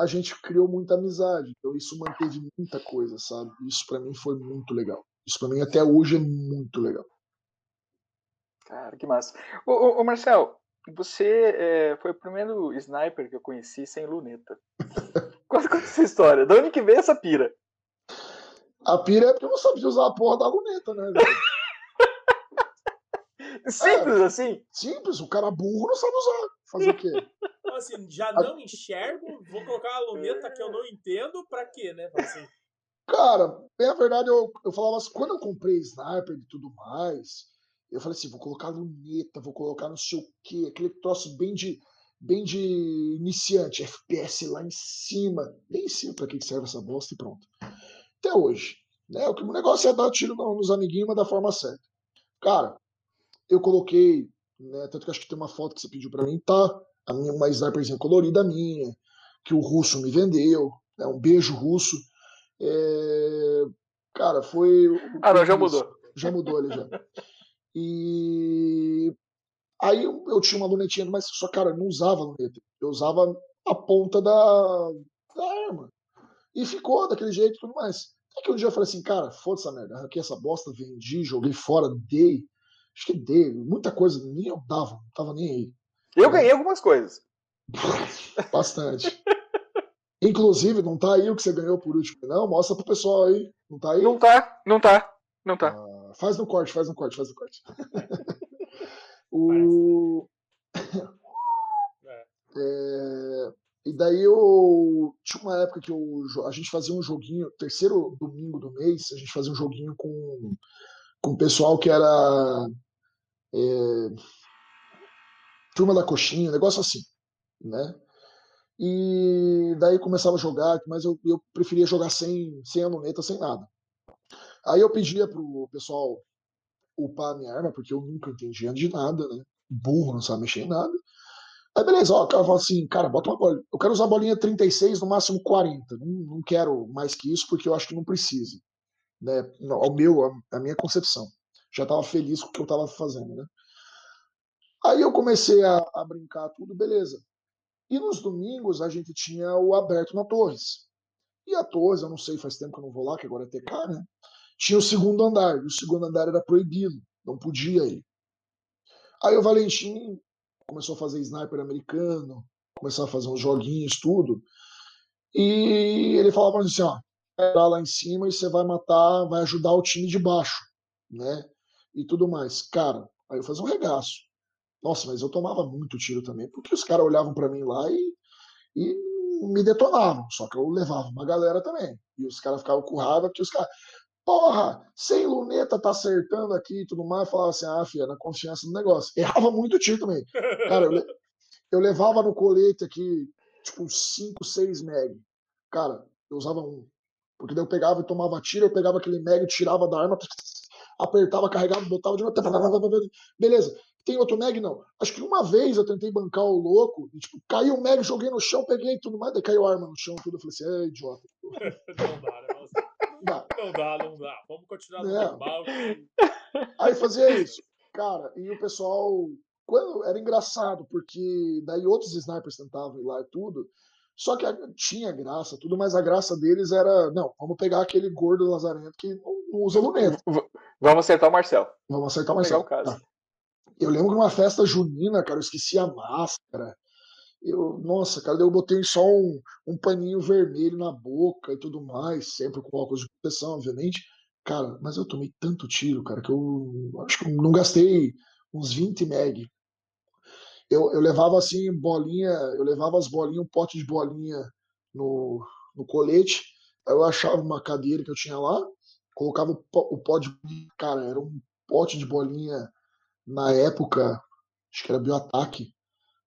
a gente criou muita amizade, então isso manteve muita coisa, sabe? Isso pra mim foi muito legal. Isso pra mim até hoje é muito legal. Cara, que massa. Ô, ô, ô, Marcel, você é, foi o primeiro sniper que eu conheci sem luneta. Conta, conta essa história. De onde que veio essa pira? A pira é porque eu não sabia usar a porra da luneta, né? Simples assim? Simples, o cara burro não sabe usar. Fazer o quê? Então, assim, já não enxergo, vou colocar uma luneta que eu não entendo, pra quê, né? Assim, Cara, bem a verdade, eu, eu falava assim, quando eu comprei sniper e tudo mais, eu falei assim, vou colocar luneta, vou colocar não sei o quê, aquele troço bem de bem de iniciante, FPS lá em cima, nem sei para que serve essa bosta e pronto. Até hoje, né? O negócio é dar tiro nos amiguinhos, mas da forma certa. Cara, eu coloquei, né, tanto que acho que tem uma foto que você pediu para mim, tá? A minha, uma sniperzinha colorida minha, que o russo me vendeu, né, um beijo russo. É, cara, foi. Ah, não, já mudou. Já mudou ele já. E aí eu, eu, tinha uma lunetinha, mas só, cara, eu não usava luneta. Eu usava a ponta da, da arma. E ficou daquele jeito e tudo mais. Até que um dia eu falei assim, cara, foda essa merda, arranquei essa bosta, vendi, joguei fora, dei. Acho que dei, muita coisa, nem eu dava, não tava nem aí. Eu ganhei algumas coisas. Bastante. Inclusive, não tá aí o que você ganhou por último, não? Mostra pro pessoal aí. Não tá aí? Não tá, não tá, não tá. Ah, faz no corte, faz no corte, faz no corte. o... É. E daí eu. Tinha uma época que eu, a gente fazia um joguinho, terceiro domingo do mês, a gente fazia um joguinho com, com o pessoal que era. É, turma da coxinha, negócio assim, né? E daí começava a jogar, mas eu, eu preferia jogar sem, sem a luneta, sem nada. Aí eu pedia pro pessoal upar a minha arma, porque eu nunca entendia de nada, né? Burro, não sabe mexer em nada. Aí beleza, ó, o cara fala assim, cara, bota uma bolinha. Eu quero usar a bolinha 36, no máximo 40. Não, não quero mais que isso, porque eu acho que não precisa. Né? Ao meu, a, a minha concepção. Já estava feliz com o que eu estava fazendo, né? Aí eu comecei a, a, brincar tudo, beleza. E nos domingos a gente tinha o aberto na Torres. E a Torres, eu não sei, faz tempo que eu não vou lá, que agora é TK, né? Tinha o segundo andar, e o segundo andar era proibido, não podia ir. Aí o Valentim começou a fazer sniper americano, começou a fazer uns joguinhos, tudo. E ele falava assim, ó, vai lá em cima e você vai matar, vai ajudar o time de baixo, né? E tudo mais. Cara, aí eu fazia um regaço. Nossa, mas eu tomava muito tiro também, porque os caras olhavam para mim lá e, e me detonavam. Só que eu levava uma galera também. E os caras ficavam com raiva, porque os caras, porra, sem luneta tá acertando aqui e tudo mais, falava assim, ah, filha, na confiança do negócio. Errava muito tiro também. Cara, eu, eu levava no colete aqui, tipo, 5, 6 meg. Cara, eu usava um. Porque daí eu pegava e tomava tiro, eu pegava aquele meg, tirava da arma, apertava, carregava, botava de novo. Beleza. Tem outro mag? Não. Acho que uma vez eu tentei bancar o louco, e, tipo, caiu o mag, joguei no chão, peguei tudo mais, daí caiu a arma no chão, tudo. Eu falei assim, é idiota. Não dá. Não dá, não dá. Vamos continuar no é. normal. Aí fazia isso. Cara, e o pessoal. Quando, era engraçado, porque daí outros snipers tentavam ir lá e tudo. Só que tinha graça, tudo, mas a graça deles era, não, vamos pegar aquele gordo lazarento que não, não usa luneta. Vamos acertar o Marcel. Vamos acertar o Marcel. Tá. Eu lembro que numa festa junina, cara, eu esqueci a máscara. Eu, nossa, cara, eu botei só um, um paninho vermelho na boca e tudo mais, sempre com óculos de proteção, obviamente. Cara, mas eu tomei tanto tiro, cara, que eu acho que não gastei uns 20 meg. Eu, eu levava assim, bolinha, eu levava as bolinhas, um pote de bolinha no, no colete, aí eu achava uma cadeira que eu tinha lá, colocava o, o pote de. Cara, era um pote de bolinha na época, acho que era bioataque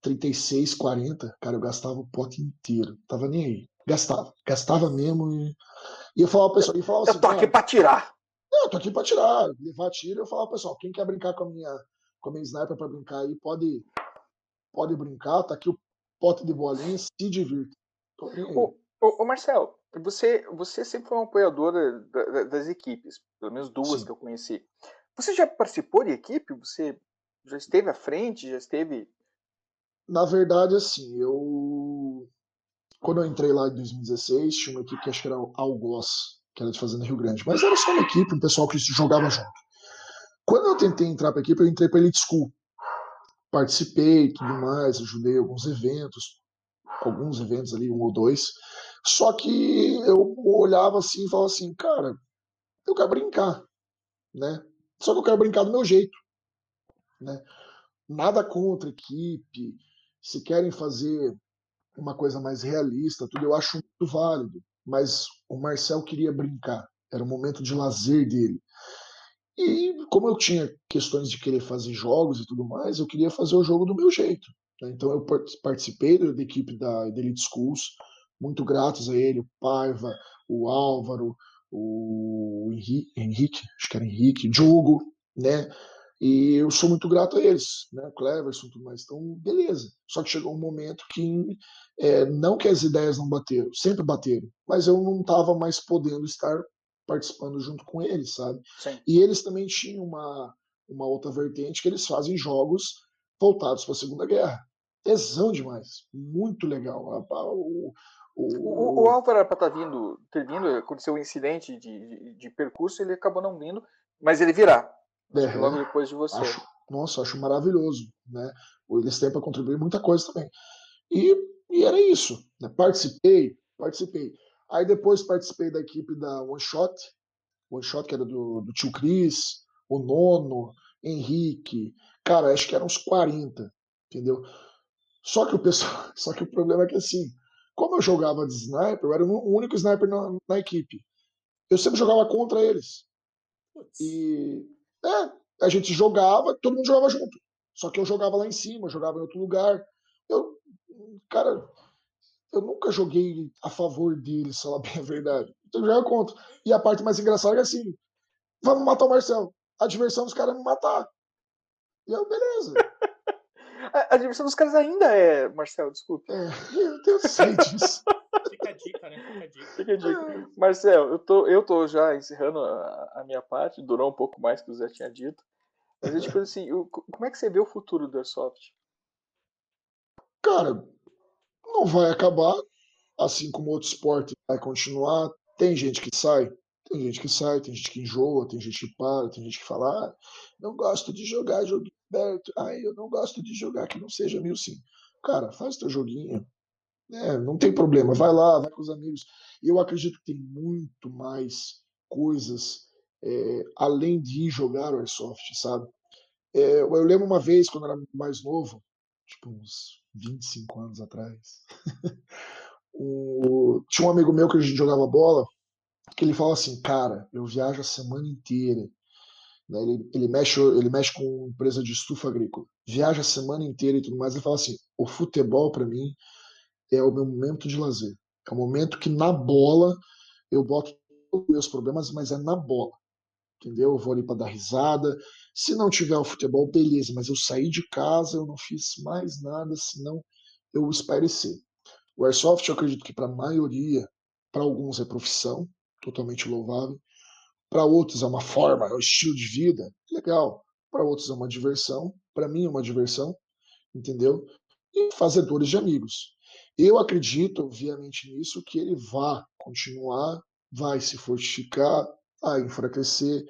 36, 40, cara, eu gastava o pote inteiro. Tava nem aí. Gastava. Gastava mesmo e. E eu falava pro pessoal, eu falava assim. Eu tô aqui pra tirar. Não, eu tô aqui pra tirar. Levar tiro, eu falava, pessoal, quem quer brincar com a minha, com a minha sniper pra brincar aí, pode, pode brincar. Tá aqui o pote de bolinha, se divirta. Ô, ô, ô, Marcel, você, você sempre foi um apoiador das equipes, pelo menos duas Sim. que eu conheci. Você já participou de equipe? Você já esteve à frente? Já esteve na verdade, assim, eu. Quando eu entrei lá em 2016, tinha uma equipe que acho que era Algoz, que era de Fazenda Rio Grande. Mas era só uma equipe, um pessoal que jogava junto. Quando eu tentei entrar para a equipe, eu entrei para Elite School. Participei e tudo mais, ajudei alguns eventos, alguns eventos ali, um ou dois. Só que eu olhava assim e falava assim, cara, eu quero brincar, né? Só que eu quero brincar do meu jeito, né? Nada contra a equipe, se querem fazer uma coisa mais realista, tudo eu acho muito válido. Mas o Marcel queria brincar, era o momento de lazer dele. E como eu tinha questões de querer fazer jogos e tudo mais, eu queria fazer o jogo do meu jeito. né? Então eu par- participei da, equipe da, da Elite Schools, muito gratos a ele, o Paiva, o Álvaro, o Henrique, Henrique acho que era Henrique, Diogo, né? E eu sou muito grato a eles, né? O Cleverson e tudo mais. Então, beleza. Só que chegou um momento que, é, não que as ideias não bateram, sempre bateram, mas eu não estava mais podendo estar participando junto com eles, sabe? Sim. E eles também tinham uma, uma outra vertente que eles fazem jogos voltados para a Segunda Guerra. Tesão demais. Muito legal. O, O, o, o, Álvaro era pra estar vindo, ter vindo, aconteceu um incidente de, de, de percurso, ele acabou não vindo, mas ele virá. É, logo depois de você. acho, nossa, acho maravilhoso, né? Eles têm para contribuir muita coisa também. E, e era isso, né? Participei, participei. Aí depois participei da equipe da One Shot, One Shot que era do, do tio Cris, o Nono, Henrique, cara, acho que eram uns 40, entendeu? Só que o pessoal, só que o problema é que assim, como eu jogava de sniper, eu era o único sniper na, na equipe. Eu sempre jogava contra eles. E é, a gente jogava, todo mundo jogava junto. Só que eu jogava lá em cima, jogava em outro lugar. Eu, cara, eu nunca joguei a favor deles, falar bem a verdade. Então eu jogava contra. E a parte mais engraçada é assim, vamos matar o Marcel. A diversão dos caras é me matar. E eu, beleza. A, a diversão dos caras ainda é, Marcel, desculpe. É, eu tenho sei disso. Fica a dica, né? Fica a dica. Fica a dica. Marcel, eu tô, eu tô já encerrando a, a minha parte, durou um pouco mais que o Zé tinha dito. Mas eu tipo assim, o- como é que você vê o futuro do Airsoft? Cara, não vai acabar, assim como outro esporte vai continuar. Tem gente que sai, tem gente que sai, tem gente que enjoa, tem gente que para, tem gente que fala, ah, não gosto de jogar jogo aberto, ah, eu não gosto de jogar que não seja mil sim. Cara, faz teu joguinho, né? Não tem problema, vai lá, vai com os amigos. Eu acredito que tem muito mais coisas é, além de ir jogar o Airsoft, sabe? É, eu lembro uma vez, quando era mais novo, tipo uns 25 anos atrás, o- tinha um amigo meu que a gente jogava bola, que ele fala assim, cara, eu viajo a semana inteira. Né, Ele, ele, mexe, ele mexe com empresa de estufa agrícola. Viaja a semana inteira e tudo mais. Ele fala assim, o futebol para mim é o meu momento de lazer. É o momento que na bola eu boto os meus problemas, mas é na bola. Entendeu? Eu vou ali para dar risada. Se não tiver o futebol, beleza, mas eu saí de casa, eu não fiz mais nada, senão eu esparecer. O Airsoft, eu acredito que para a maioria, para alguns é profissão, totalmente louvável. Para outros é uma forma, é um estilo de vida, legal. Para outros é uma diversão, para mim é uma diversão, entendeu? E fazedores de amigos. Eu acredito, obviamente, nisso, que ele vai continuar, vai se fortificar, vai enfraquecer,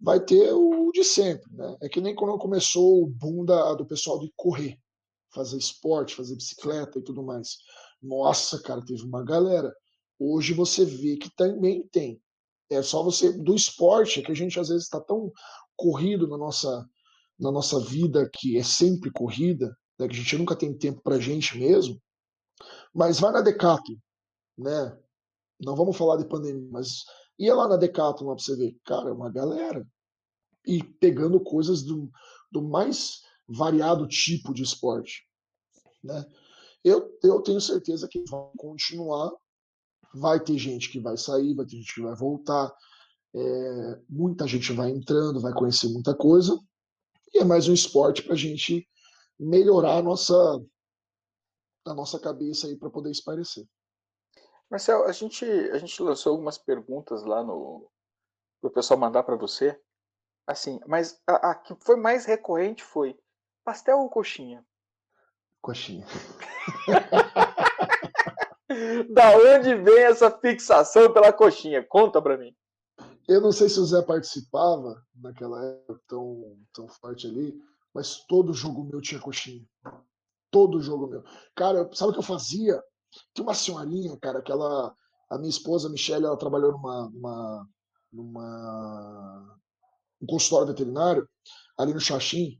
vai ter o de sempre, né? É que nem quando começou o boom da, do pessoal de correr, fazer esporte, fazer bicicleta e tudo mais. Nossa, cara, teve uma galera. Hoje você vê que também tem. É só você do esporte, que a gente às vezes está tão corrido na nossa na nossa vida que é sempre corrida, né, que a gente nunca tem tempo pra gente mesmo. Mas vai na Decathlon, né? Não vamos falar de pandemia, mas ia lá na Decathlon lá pra você ver, cara, é uma galera e pegando coisas do, do mais variado tipo de esporte, né? Eu, eu tenho certeza que vai continuar, vai ter gente que vai sair, vai ter gente que vai voltar, é, muita gente vai entrando, vai conhecer muita coisa, e é mais um esporte para a gente melhorar a nossa, a nossa cabeça aí para poder esparecer. Marcel, a gente, a gente lançou algumas perguntas lá no para o pessoal mandar para você. Assim, mas a, a que foi mais recorrente foi pastel ou coxinha? Coxinha. Da onde vem essa fixação pela coxinha? Conta pra mim. Eu não sei se o Zé participava naquela época tão, tão forte ali, mas todo jogo meu tinha coxinha. Todo jogo meu. Cara, sabe o que eu fazia? Tinha uma senhorinha, cara, que ela. A minha esposa, a Michelle, ela trabalhou numa. numa, numa um consultório veterinário, ali no Xaxim.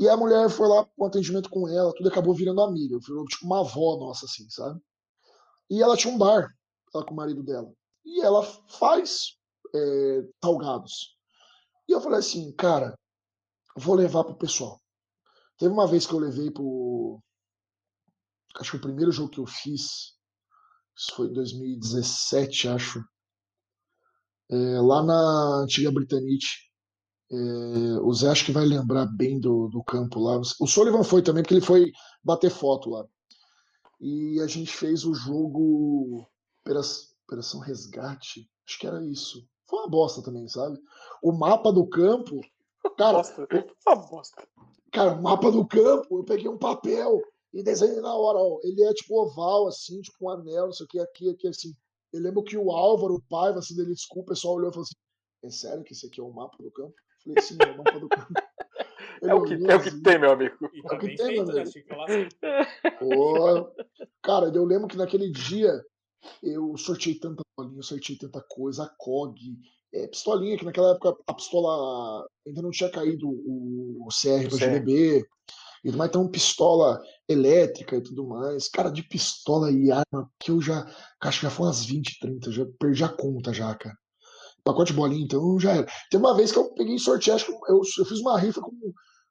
E a mulher foi lá um atendimento com ela, tudo acabou virando amiga. Virou tipo uma avó nossa, assim, sabe? E ela tinha um bar. ela com o marido dela. E ela faz é, salgados. E eu falei assim, cara, vou levar pro pessoal. Teve uma vez que eu levei pro. Acho que o primeiro jogo que eu fiz, isso foi em 2017, acho. É, lá na antiga Britanite. É, o Zé acho que vai lembrar bem do, do campo lá. O Sullivan foi também, porque ele foi bater foto lá. E a gente fez o jogo Operação Resgate. Acho que era isso. Foi uma bosta também, sabe? O mapa do campo. Cara, bosta. Uma bosta. Cara, o mapa do campo, eu peguei um papel e desenhei na hora, ó. Ele é tipo oval, assim, tipo um anel, não sei o que, aqui, aqui, assim. Eu lembro que o Álvaro, o pai, assim, dele, desculpa, o pessoal olhou e falou assim: é sério que esse aqui é o mapa do campo? Falei, sim, é o mapa do campo. é, o que, é o que tem, meu amigo. E tá é bem tem, feito, né? Pô, cara, eu lembro que naquele dia eu sorteei tanta bolinha, sorteei tanta coisa, a COG, é, pistolinha, que naquela época a pistola ainda não tinha caído o, o CR para GBB, e mais então pistola elétrica e tudo mais. Cara, de pistola e arma, que eu já. Acho que já foi umas 20, 30, já perdi a conta já, cara. Pacote de bolinha, então já era. Tem uma vez que eu peguei sorteio, acho que eu, eu fiz uma rifa com,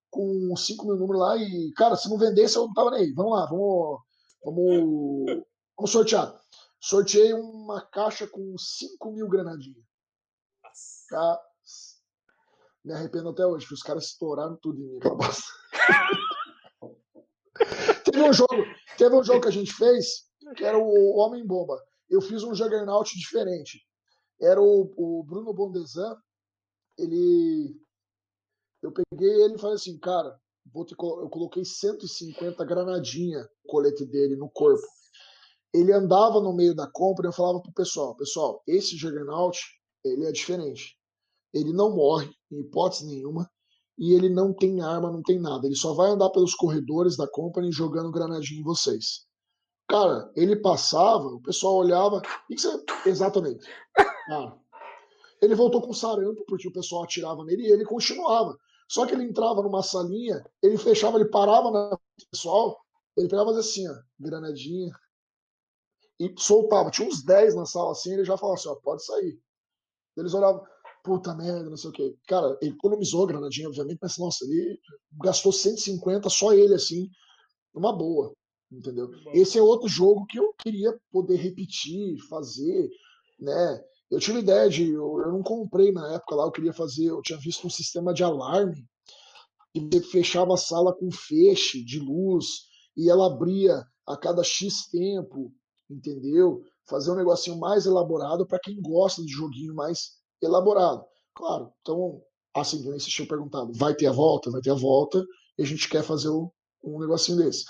com 5 mil números lá e, cara, se não vendesse eu não tava nem aí. Vamos lá, vamos. Vamos, vamos sortear. Sorteei uma caixa com 5 mil granadinhas. Cara, me arrependo até hoje, que os caras estouraram tudo em mim, teve, um jogo, teve um jogo que a gente fez, que era o Homem Bomba. Eu fiz um Juggernaut diferente. Era o, o Bruno Bondesan. Ele. Eu peguei ele e falei assim, cara, vou te, eu coloquei 150 granadinha colete dele no corpo ele andava no meio da compra e eu falava pro pessoal, pessoal, esse Juggernaut, ele é diferente. Ele não morre, em hipótese nenhuma, e ele não tem arma, não tem nada. Ele só vai andar pelos corredores da company jogando granadinha em vocês. Cara, ele passava, o pessoal olhava. E que você... Exatamente. Ele voltou com sarampo, porque o pessoal atirava nele e ele continuava. Só que ele entrava numa salinha, ele fechava, ele parava na pessoal, ele pegava assim, ó, granadinha, e soltava. Tinha uns 10 na sala assim, ele já falava assim: ó, pode sair. Eles olhavam, puta merda, não sei o quê. Cara, ele economizou a granadinha, obviamente, mas nossa, ele gastou 150, só ele assim, uma boa. Entendeu? Esse é outro jogo que eu queria poder repetir, fazer, né? Eu tive ideia de. Eu, eu não comprei na época lá, eu queria fazer. Eu tinha visto um sistema de alarme que você fechava a sala com feixe de luz e ela abria a cada X tempo entendeu? Fazer um negocinho mais elaborado para quem gosta de joguinho mais elaborado. Claro, então, assim, nem você tinha perguntado, vai ter a volta? Vai ter a volta, e a gente quer fazer um, um negocinho desse.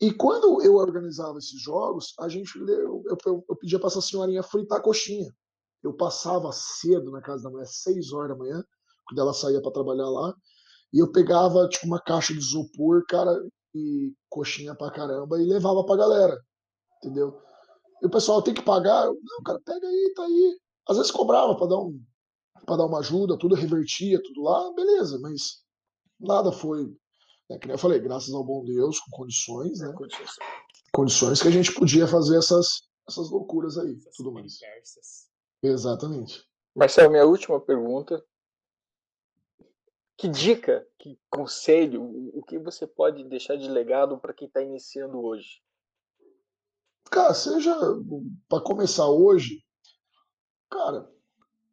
E quando eu organizava esses jogos, a gente eu, eu, eu pedia para essa senhorinha fritar coxinha. Eu passava cedo na casa da mulher, seis horas da manhã, quando ela saía para trabalhar lá, e eu pegava tipo uma caixa de isopor, cara, e coxinha pra caramba e levava pra galera entendeu? E o pessoal tem que pagar. Não, cara, pega aí, tá aí. Às vezes cobrava para dar um para dar uma ajuda, tudo revertia, tudo lá, beleza, mas nada foi. Né, que eu falei, graças ao bom Deus, com condições, né? Condições. condições que a gente podia fazer essas, essas loucuras aí, essas tudo mais. Exatamente. Marcelo, minha última pergunta. Que dica, que conselho, o que você pode deixar de legado para quem está iniciando hoje? Cara, seja para começar hoje, cara,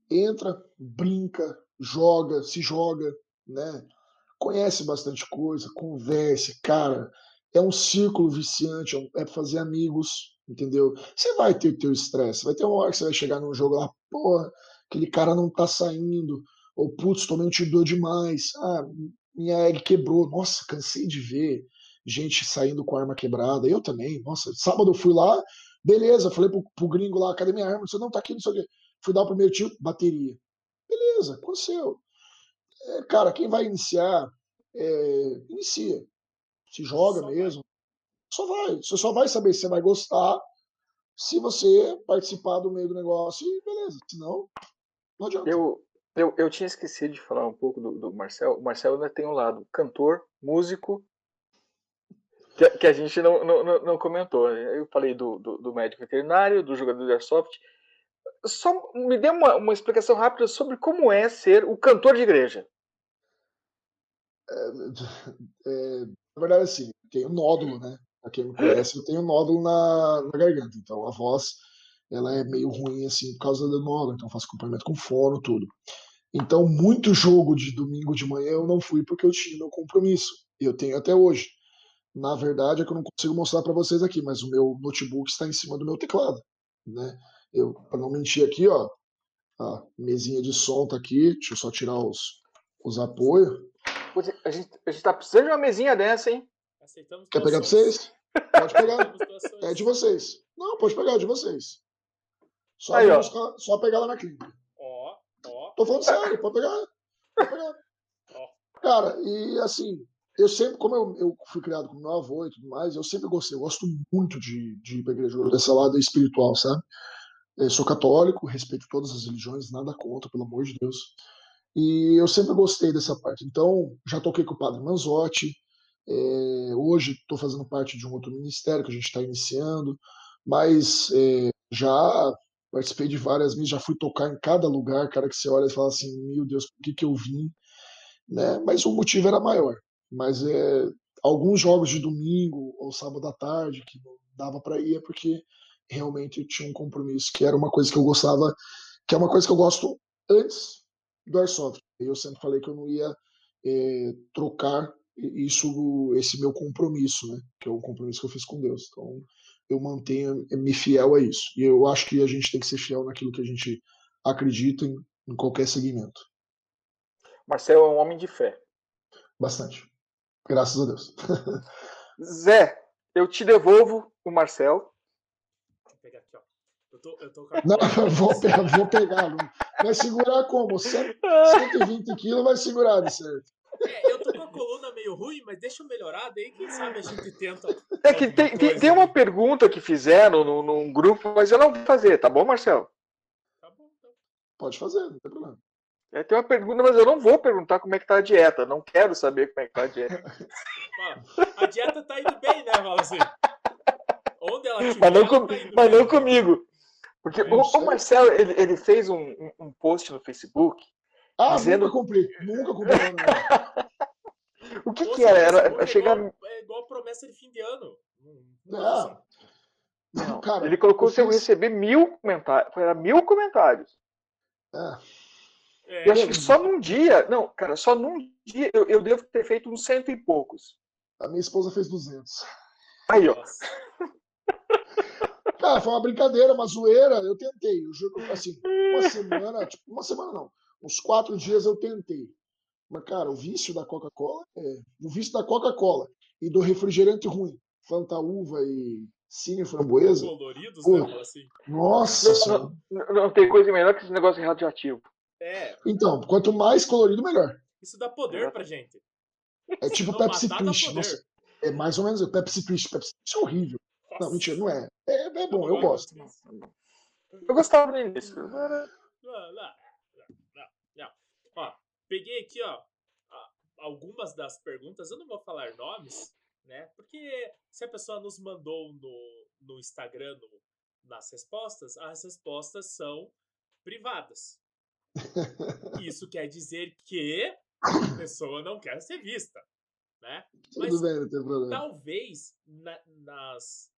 entra, brinca, joga, se joga, né? Conhece bastante coisa, converse, cara. É um círculo viciante, é, é fazer amigos, entendeu? Você vai ter o teu estresse, vai ter uma hora que você vai chegar num jogo lá, porra, aquele cara não tá saindo, ou putz, tomei um tiro demais, ah, minha egg quebrou, nossa, cansei de ver gente saindo com arma quebrada. Eu também. Nossa, sábado eu fui lá, beleza, falei pro, pro gringo lá, cadê minha arma? Você não tá aqui, não sei o quê. Fui dar o primeiro tiro, bateria. Beleza, aconteceu. É, cara, quem vai iniciar, é, inicia. Se joga só mesmo. Vai. Só vai. Você só vai saber se você vai gostar se você participar do meio do negócio e beleza. Senão, não adianta. Eu, eu, eu tinha esquecido de falar um pouco do, do Marcel. O Marcel ainda tem um lado cantor, músico que, que a gente não, não, não- comentou. né? Eu falei do, do, do médico veterinário, do jogador de airsoft. Só me dê uma, uma explicação rápida sobre como é ser o cantor de igreja. É, na verdade, assim, tem um nódulo, né? Pra quem me conhece, eu tenho um nódulo na, na garganta. Então a voz ela é meio ruim, assim, por causa do nódulo. Então faço acompanhamento com fono, tudo. Então, muito jogo de domingo de manhã eu não fui porque eu tinha meu compromisso. E eu tenho até hoje. Na verdade, é que eu não consigo mostrar para vocês aqui, mas o meu notebook está em cima do meu teclado, né? Eu, para não mentir aqui, ó, a mesinha de som tá aqui. Deixa eu só tirar os, os apoios. A gente, a gente tá precisando de uma mesinha dessa, hein? Aceitamos Quer pegar pra vocês? Pode pegar. É de vocês. Não, pode pegar, é de vocês. Só, Aí, ó. buscar- só pegar lá na clínica. Ó, ó. Tô falando sério, pode pegar. Pode pegar. Cara, e assim, eu sempre, como eu, eu fui criado com meu avô e tudo mais, eu sempre gostei, eu gosto muito de, de ir pra igreja, dessa lado espiritual, sabe? Eu sou católico, respeito todas as religiões, nada contra, pelo amor de Deus. E eu sempre gostei dessa parte. Então, já toquei com o padre Manzotti, é, hoje estou fazendo parte de um outro ministério que a gente está iniciando, mas é, já participei de várias missas, já fui tocar em cada lugar, cara, que você olha e fala assim, meu Deus, por que, que eu vim? Né? Mas o motivo era maior. Mas é, alguns jogos de domingo ou sábado à tarde que não dava para ir é porque realmente eu tinha um compromisso, que era uma coisa que eu gostava, que é uma coisa que eu gosto antes do Airsoft. Eu sempre falei que eu não ia é, trocar isso, esse meu compromisso, né? Que é um compromisso que eu fiz com Deus. Então, eu mantenho me fiel a isso. E eu acho que a gente tem que ser fiel naquilo que a gente acredita em, em qualquer segmento. Marcel é um homem de fé. Bastante. Graças a Deus. Zé, eu te devolvo o Marcel. Vou pegar aqui, ó. Eu tô, eu tô com a Não, vou, pe- vou pegar. Vai segurar como? Cento- 120 quilos vai segurar, de certo. É, eu tô com a coluna meio ruim, mas deixa eu melhorar, daí quem sabe a gente tenta. É que tem, tem, tem uma né? pergunta que fizeram num, num grupo, mas eu não vou fazer, tá bom, Marcel? Tá bom, tá bom. Pode fazer, não tem problema. É, tem uma pergunta, mas eu não vou perguntar como é que tá a dieta. Não quero saber como é que tá a dieta. A dieta tá indo bem, né, Valzinho? Onde ela tiver, Mas não, com- tá mas bem. não comigo. Porque o, o Marcel, ele, ele fez um, um- post no Facebook. Ah, Dizendo- nunca cumpri. Nunca cumpri. não, não. O que Poxa, que era? Era é chegar... igual, é igual promessa de fim de ano. Não. Não, Cara, ele colocou se eu fiz- receber mil comentários. Era mil comentários. É, É, Eu acho que só num dia. Não, cara, só num dia eu, eu devo ter feito uns cento e poucos. a minha esposa fez 200. Aí, ó. Cara, foi uma brincadeira, uma zoeira. Eu tentei. Eu juro, assim, uma semana, tipo, uma semana não. Uns quatro dias eu tentei. Mas, cara, o vício da Coca-Cola é. O vício da Coca-Cola e do refrigerante ruim, Fanta Uva e Cine Framboesa. Coloridos, Pô. né? Assim. Nossa Não, não, não tem coisa melhor que esse negócio radioativo. É, Então, quanto mais colorido, melhor. isso dá poder pra gente. É tipo Pepsi Twist. é mais ou menos isso. Pepsi Twist. Pepsi Twist é horrível. Não, mentira, não é. É, é bom, eu Não gosto. disso. Eu gostava no início. Era- Não, não, não, não. Ó, peguei aqui, ó, algumas das perguntas. Eu não vou falar nomes, né? Porque se a pessoa nos mandou no, no Instagram no- nas respostas, as respostas são privadas. Isso quer dizer que a pessoa não quer ser vista, né? Tudo Mas- bem, não tem problema. talvez na- nas.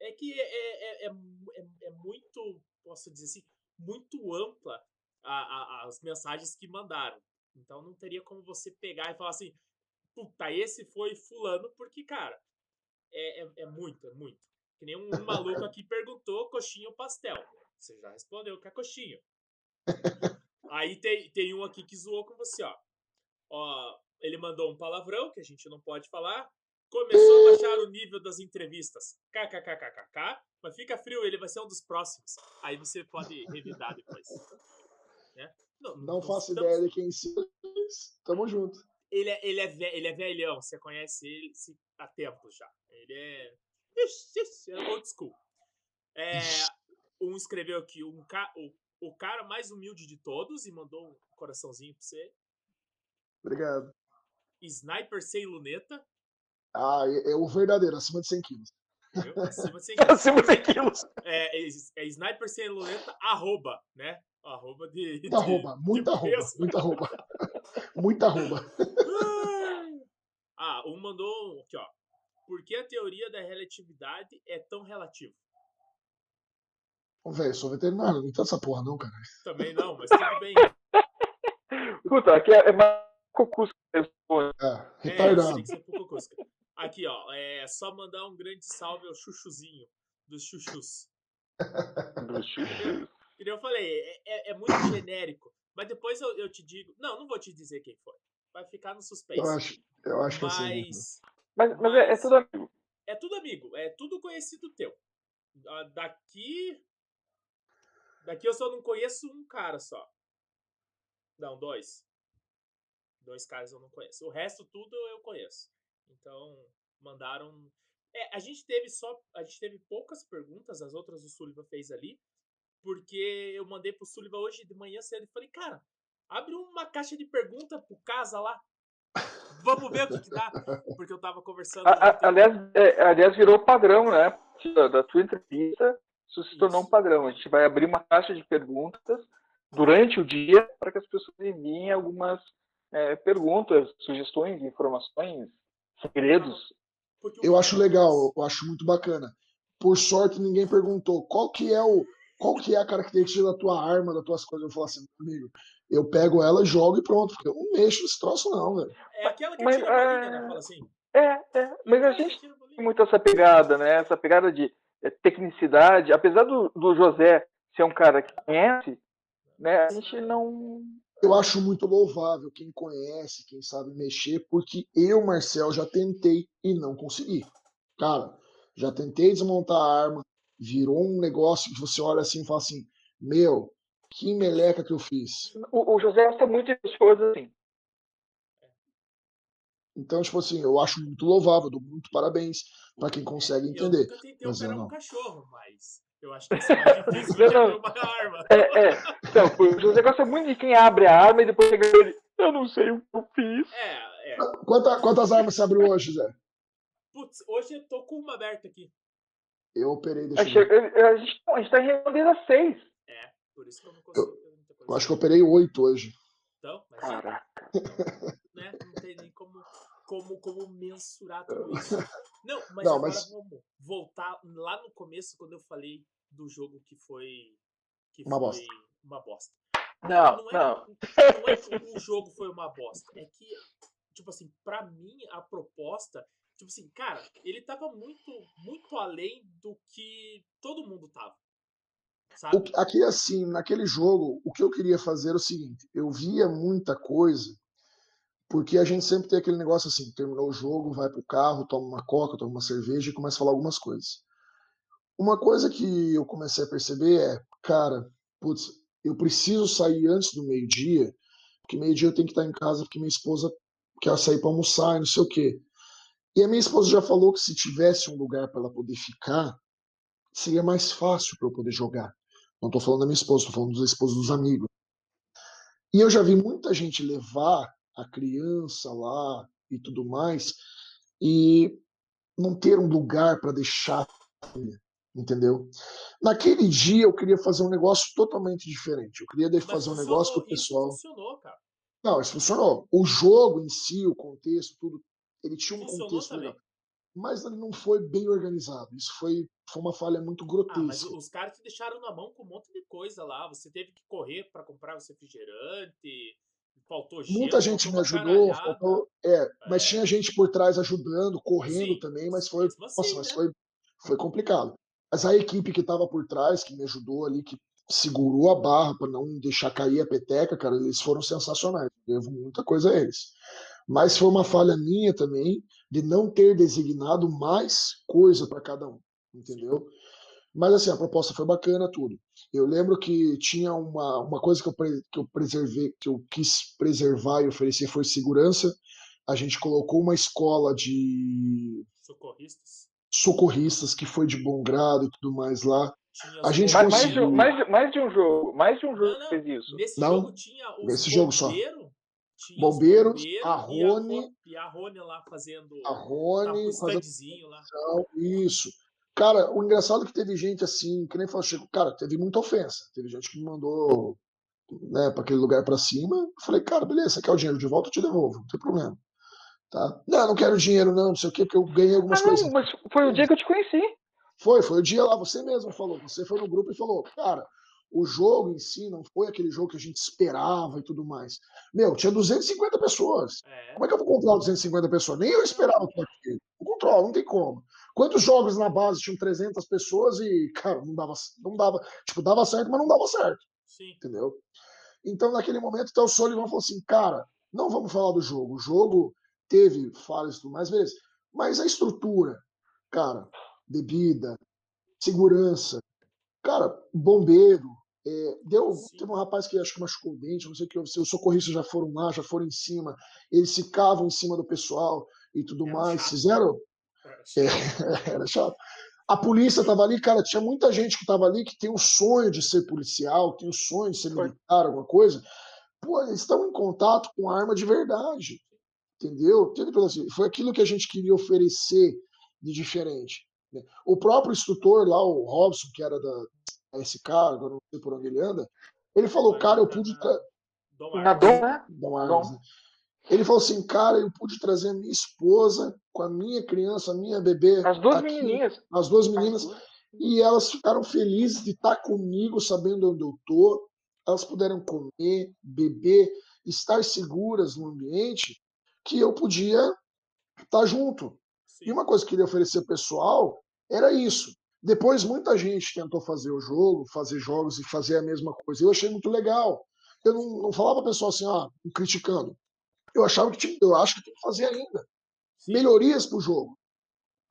É que é, é, é, é, é muito, posso dizer assim, muito ampla a, a- as mensagens que mandaram. Então não teria como você pegar e falar assim, puta, esse foi fulano, porque, cara, é, é, é muito, é muito. Que nem um, um maluco aqui perguntou coxinha ou pastel. Você já respondeu que é coxinha. Aí tem, tem um aqui que zoou com você, ó. Ó, ele mandou um palavrão que a gente não pode falar. Começou a baixar o nível das entrevistas. KKKKK. Mas fica frio, ele vai ser um dos próximos. Aí você pode revidar depois. Né? Não faço estamos- ideia de quem mas tamo junto. Ele é, ele, é, ve- ele é velhão, você conhece ele se- há tempos já. Ele é. Ixi, ixi, é old school. É, um escreveu aqui, um ca... o, o cara mais humilde de todos e mandou um coraçãozinho pra você. Obrigado. Sniper sem luneta. Ah, é, é o verdadeiro, acima de 100 quilos. Acima de 100 quilos. Acima de 100 quilos. É, é, é Sniper Sem Luneta, arroba, né? Arroba de. de- Muita arroba, muita de arroba, muita arroba. Muita arroba. Ah, um mandou um aqui, ó. Por que a teoria da relatividade é tão relativa? Ô, velho, sou veterinário, não entendo essa porra não, cara. Também não, mas tudo bem. Puta, aqui é, é mais cocus que responde. É, É, retardado. tem que ser pouco cusca. Aqui, ó. É só mandar um grande salve ao Chuchuzinho dos Chuchus. E eu falei, é, é- é muito genérico. Mas depois eu, eu te digo. Não, não vou te dizer quem foi. Vai ficar no suspense. Eu acho, eu acho que é assim. Mas Mas, mas é, é Mas- tudo amigo. é tudo amigo, é tudo conhecido teu. Ah, Daqui. Daqui eu só não conheço um cara só. Não, dois. Dois caras eu não conheço. O resto tudo eu conheço. Então, mandaram. É, a gente teve só. A gente teve poucas perguntas, as outras o Sullivan fez ali. Porque eu mandei pro Sullivan hoje de manhã cedo e falei, cara, abre uma caixa de pergunta pro casa lá. Vamos ver o que, que dá. Porque eu tava conversando. A- a- aliás, é, aliás, virou padrão, né? Da, tua entrevista, isso se tornou um Isso. padrão. A gente vai abrir uma caixa de perguntas durante o dia para que as pessoas enviem algumas é, perguntas, sugestões, informações, segredos. Eu acho legal, eu acho muito bacana. Por sorte, ninguém perguntou qual que é o qual que é a característica da tua arma, das tuas coisas. Eu falo assim, amigo, eu pego ela, jogo e pronto, porque eu não mexo nesse troço não, velho. É aquela que Mas, tira a bolinha, é, né? Fala assim. É, é, mas a gente tem muito essa pegada, né? Essa pegada de é, tecnicidade. Apesar do, do José ser um cara que conhece, né? A gente não. Eu acho muito louvável quem conhece, quem sabe mexer, porque eu, Marcel, já tentei e não consegui. Cara, já tentei desmontar a arma, virou um negócio que você olha assim e fala assim, meu, que meleca que eu fiz. O, o José gosta muito de coisas assim. Então, tipo assim, eu acho muito louvável, dou muito parabéns pra quem consegue Eu entender. nunca tentei Mas eu operar um não. cachorro, mas eu acho que isso é difícil abrir uma arma. É, é. Então, o José gosta muito de quem abre a arma e depois chega ele. Eu não sei o que eu fiz. É, é. Quanta- quantas armas você abriu hoje, Zé? Putz, hoje eu tô com uma aberta aqui. Eu operei, A deixa eu a gente, a gente tá em reunião desde as seis. Por isso que eu não consigo coisa. Eu acho que eu operei oito hoje. Então, mas Caraca. né, como, como, mensurar tudo isso. Não, mas Não, agora mas- vamos voltar lá no começo, quando eu falei do jogo que foi. Que Uma foi bosta. uma bosta. Não, não é, não. não é que o jogo foi uma bosta. É que, tipo assim, pra mim, a proposta. Tipo assim, cara, ele tava muito, muito além do que todo mundo tava. Sabe? Aqui, assim, naquele jogo, o que eu queria fazer era o seguinte: eu via muita coisa, porque a gente sempre tem aquele negócio assim: terminou o jogo, vai pro carro, toma uma coca, toma uma cerveja e começa a falar algumas coisas. Uma coisa que eu comecei a perceber é, cara, putz, eu preciso sair antes do meio-dia, porque meio-dia eu tenho que estar em casa porque minha esposa quer sair para almoçar e não sei o quê. E a minha esposa já falou que se tivesse um lugar para ela poder ficar, seria mais fácil para eu poder jogar. Não estou falando da minha esposa, estou falando dos esposos dos amigos. E eu já vi muita gente levar a criança lá e tudo mais e não ter um lugar para deixar, entendeu? Naquele dia eu queria fazer um negócio totalmente diferente. Eu queria Mas fazer um negócio que o pessoal. funcionou, cara. Não, isso funcionou. O jogo em si, o contexto, tudo, ele tinha um Funcionou contexto também. legal. Mas ele não foi bem organizado. Isso foi, foi uma falha muito Ah, mas grotesca. os caras te deixaram na mão com um monte de coisa lá. Você teve que correr pra comprar o refrigerante. Faltou gelo. Muita gente me ajudou, faltou, é, mas É. tinha gente por trás ajudando, correndo Sim, também, mas foi, assim, nossa, mas né? foi, foi complicado. Mas a equipe que estava por trás, que me ajudou ali, que segurou a barra para não deixar cair a peteca, cara, eles foram sensacionais. Devo muita coisa a eles. Mas foi uma falha minha também de não ter designado mais coisa para cada um, entendeu? Mas assim, a proposta foi bacana, tudo. Eu lembro que tinha uma, uma coisa que eu, pre- que eu preservei, que eu quis preservar e oferecer foi segurança. A gente colocou uma escola de Socorristas. socorristas que foi de bom grado e tudo mais lá. A gente Mais, mais, de, um- conseguiu. mais, de- mais de um jogo. Mais de um jogo Não, que não. fez isso. Nesse Não, jogo tinha os nesse jogo só. Tinha os Bombeiros, bombeiros a e Rony, Ro- E a Rony lá fazendo. a Rony, o fazendo standzinho lá. Isso. Cara, o engraçado é que teve gente assim, que nem falou, Chico, cara, teve muita ofensa. Teve gente que me mandou né, para aquele lugar para cima. Eu falei, cara, beleza, você quer o dinheiro de volta? Eu te devolvo, não tem problema. Tá? Não, não quero dinheiro, não, não sei o quê, porque eu ganhei algumas Ah, coisas. não, mas foi o dia que eu te conheci. Foi, foi o dia lá, você mesmo falou. Você foi no grupo e falou, cara, o jogo em si não foi aquele jogo que a gente esperava e tudo mais. Meu, tinha 250 pessoas. É. Como é que eu vou controlar 250 pessoas? Nem eu esperava tudo aquilo. Não controlo, não tem como. Quantos jogos na base tinham 300 pessoas e, cara, não dava, não dava, tipo, dava certo, mas não dava certo, Sim. entendeu? Então, naquele momento, então, o Sullivan falou assim, cara, não vamos falar do jogo. O jogo teve falhas e tudo mais, beleza. Mas a estrutura, cara, bebida, segurança, cara, bombeiro, é, deu, Sim. teve um rapaz que acho que machucou o dente, não sei o que, os socorristas já foram lá, já foram em cima, eles ficavam em cima do pessoal e tudo Era mais, chato. fizeram, É, era chato. A polícia tava ali, cara, tinha muita gente que tava ali que tem o sonho de ser policial, tem o sonho de ser militar, alguma coisa. Pô, eles estão em contato com arma de verdade, entendeu? Assim. Foi aquilo que a gente queria oferecer de diferente. né? O próprio instrutor lá, o Robson, que era da SK, agora não sei por onde ele anda, ele falou, cara, eu pude... tra- Dom Na Armas. Dom, né? Dom Armas, né? Ele falou assim, cara, eu pude trazer a minha esposa com a minha criança, a minha bebê, As duas aqui, menininhas. as duas meninas, e elas ficaram felizes de estar comigo, sabendo onde eu tô. Elas puderam comer, beber, estar seguras no ambiente que eu podia estar junto. E Sim. uma coisa que eu queria oferecer ao pessoal era isso. Depois muita gente tentou fazer o jogo, fazer jogos e fazer a mesma coisa. Eu achei muito legal. Eu não, não falava para pessoal assim, ah, criticando. Eu achava que tinha, eu acho que tem que fazer ainda Sim. melhorias para o jogo.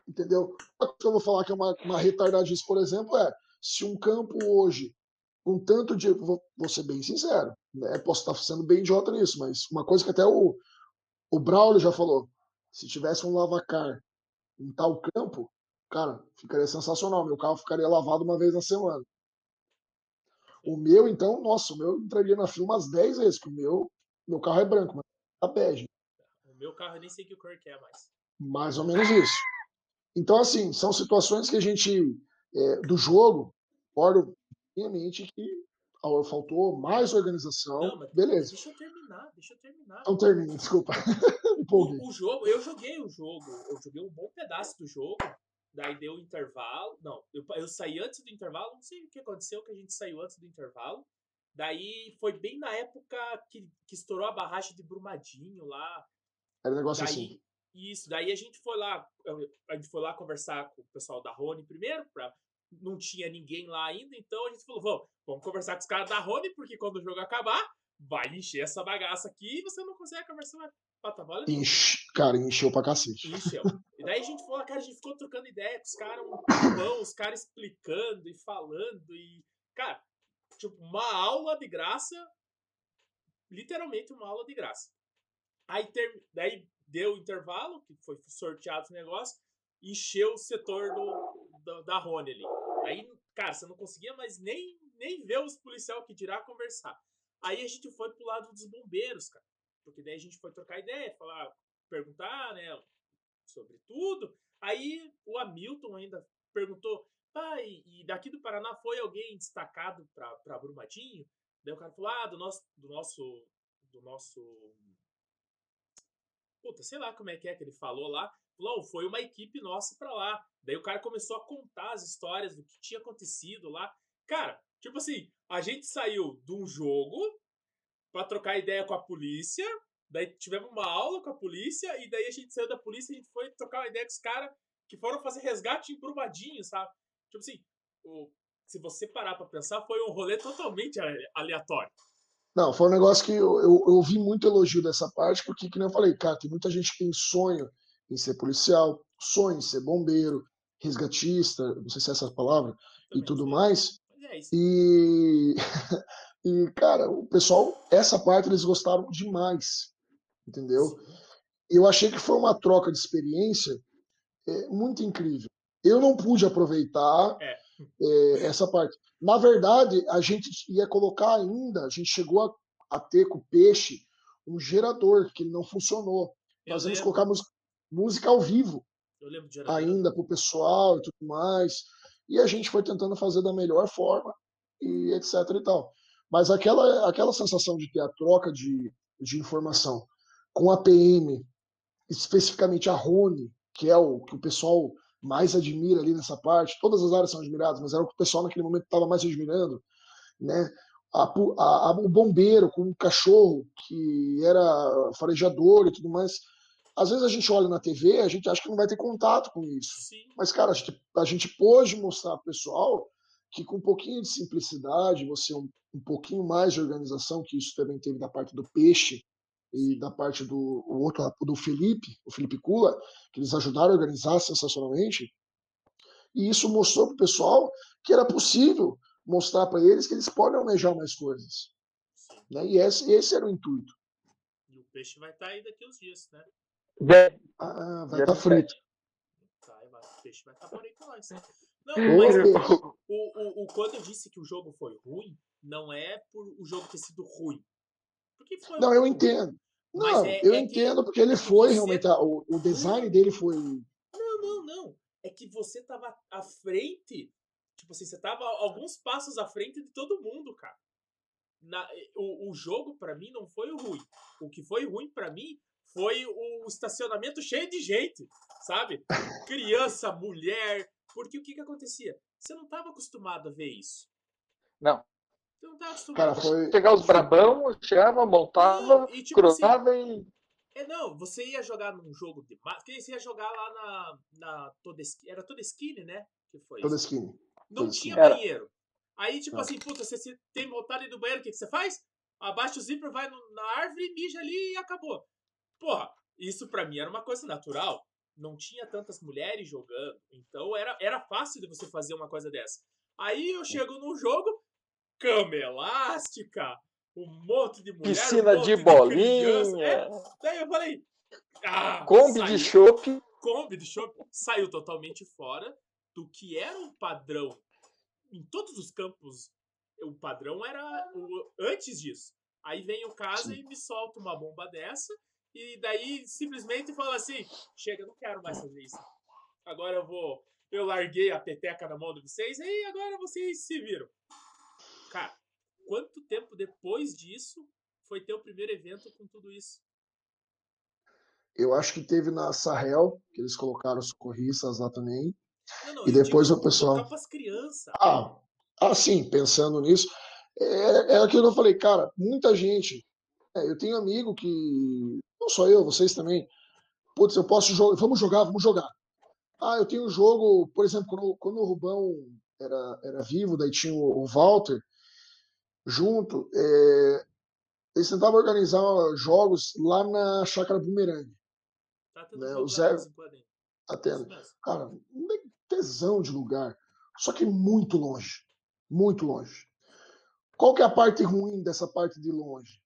Entendeu? Coisa que eu vou falar que é uma, uma retardadice, por exemplo, é se um campo hoje, com tanto de. Vou, vou ser bem sincero, né? posso estar sendo bem idiota nisso, mas uma coisa que até o, o Braulio já falou: se tivesse um lavacar em tal campo, cara, ficaria sensacional. Meu carro ficaria lavado uma vez na semana. O meu, então, nossa, o meu entraria na fila umas 10 vezes, que o meu, meu carro é branco, mas tá bege. O meu carro eu nem sei que cor que é mais. Mais ou menos isso. Então, assim, são situações que a gente, é, do jogo, concordo minha que faltou mais organização. Não, Beleza. deixa eu terminar, deixa eu terminar. Então termina, desculpa. O, o jogo, eu joguei o jogo, eu joguei um bom pedaço do jogo, daí deu intervalo. Não, eu, eu saí antes do intervalo, não sei o que aconteceu, que a gente saiu antes do intervalo. Daí foi bem na época que, que estourou a barragem de Brumadinho lá. Era um negócio Daí, assim. isso, daí a gente foi lá, a gente foi lá conversar com o pessoal da Rony primeiro, pra, não tinha ninguém lá ainda, então a gente falou, vamos, vamos conversar com os caras da Rony, porque quando o jogo acabar, vai encher essa bagaça aqui e você não consegue conversar mais. Patavalha nenhuma. Enche, cara, encheu pra cacete. Encheu. E daí a gente falou, cara, a gente ficou trocando ideia com os caras, um os caras explicando e falando e, cara, tipo, uma aula de graça, literalmente uma aula de graça. Aí ter, daí deu o intervalo, que foi sorteado esse negócio, encheu o setor do, do- da Rony ali. Aí, cara, você não conseguia mais nem, nem ver os policiais que dirá conversar. Aí a gente foi pro lado dos bombeiros, cara. Porque daí a gente foi trocar ideia, falar, perguntar, né, sobre tudo. Aí o Hamilton ainda perguntou, pai, e daqui do Paraná foi alguém destacado pra Brumadinho? Daí o cara falou, ah, do nosso, do nosso, do nosso, puta, sei lá como é que é que ele falou lá. Falou, "Oh, foi uma equipe nossa pra lá. Daí o cara começou a contar as histórias do que tinha acontecido lá. Cara, tipo assim, a gente saiu de um jogo pra trocar ideia com a polícia, daí tivemos uma aula com a polícia, e daí a gente saiu da polícia e a gente foi trocar uma ideia com os caras que foram fazer resgate em Brumadinho, sabe? Tipo assim, o- se você parar pra pensar, foi um rolê totalmente ale- aleatório. Não, foi um negócio que eu, eu, eu ouvi muito elogio dessa parte, porque, que nem eu falei, cara, tem muita gente que tem sonho em ser policial, sonho em ser bombeiro, resgatista, não sei se é essa palavra, e Também tudo sei. mais. Mas é. E, e, cara, o pessoal, essa parte eles gostaram demais, entendeu? Sim. Eu achei que foi uma troca de experiência é, muito incrível. Eu não pude aproveitar É. é, essa parte. Na verdade, a gente ia colocar ainda, a gente chegou a, a ter com o peixe um gerador que não funcionou. Eu Nós íamos colocar música, música ao vivo ainda para o pessoal e tudo mais. E a gente foi tentando fazer da melhor forma e etc e tal. Mas aquela, aquela sensação de ter a troca de, de informação com a PM, especificamente a Rony, que é o que o pessoal mais admira ali nessa parte, todas as áreas são admiradas, mas era o que o pessoal naquele momento estava mais admirando, né? A, a, a, o bombeiro com o cachorro que era farejador e tudo mais. Às vezes a gente olha na TV, a gente acha que não vai ter contato com isso. Sim. Mas, cara, a gente, a gente pôde mostrar para o pessoal que com um pouquinho de simplicidade, você um, um pouquinho mais de organização, que isso também teve da parte do peixe e da parte do o outro do Felipe, o Felipe Kula, que eles ajudaram a organizar sensacionalmente. E isso mostrou para o pessoal que era possível mostrar para eles que eles podem almejar mais coisas. Né? E esse, esse era o intuito. E o peixe vai estar aí daqui uns dias, né? Dia- Ah, vai estar 27. frito. Tá, o peixe vai estar por aí com nós. Não, Ô, mas o, o, o, quando eu disse que o jogo foi ruim, não é por o jogo ter sido ruim. Porque foi Não, eu entendo. Não, é- eu é que- entendo porque ele foi você- realmente. a- O, o design dele foi. Não, não, não. É que você tava à frente. Tipo assim, você tava alguns passos à frente de todo mundo, cara. Na- o, o jogo, pra mim, não foi o ruim. O que foi ruim pra mim foi o estacionamento cheio de gente, sabe? Criança, mulher. Porque o que que acontecia? Você não tava acostumado a ver isso. Não. Tava acostumado. Cara, foi. Chegar os brabão, chegava, montava, e tipo assim, cruzava e. É, não, você ia jogar num jogo de. Porque você ia jogar lá na. na toda, era toda skin, né? Que foi skin. Não tinha skin. Era. banheiro. Aí, tipo Não. assim, puta, você, você tem vontade do banheiro, o que, que você faz? Abaixa o zíper, vai no- na árvore, mija ali e acabou. Porra, isso pra mim era uma coisa natural. Não tinha tantas mulheres jogando. Então era, era fácil de você fazer uma coisa dessa. Aí eu chego num jogo, cama elástica, um monte de mulher, Piscina um monte de criança. É, bolinha, daí eu falei. Ah, Kombi saiu- de chopp. Kombi de shopping saiu totalmente fora do que era um padrão em todos os campos. O padrão era o, antes disso. Aí vem o Sim. e me solta uma bomba dessa e daí simplesmente fala assim: chega, não quero mais fazer isso. Agora eu vou. Eu larguei a peteca na mão de vocês e agora vocês se viram. Quanto tempo depois disso foi ter o primeiro evento com tudo isso? Eu acho que teve na Sahel, que eles colocaram os socorristas lá também. Não, não, E depois o pessoal- colocar pras crianças. Ah, ah, sim, pensando nisso. É, é aquilo que eu falei, cara, muita gente. é, eu tenho amigo que. Não só eu, vocês também. Putz, eu posso jogar. Vamos jogar, vamos jogar. Ah, eu tenho um jogo, por exemplo, quando, quando o Rubão era, era vivo, daí tinha o, o Walter junto. é, eles tentavam organizar jogos lá na Chácara Bumerangue. Tá tendo né, o Zé- mesmo. cara, um tesão de lugar. Só que muito longe. Muito longe. Qual que é a parte ruim dessa parte de longe?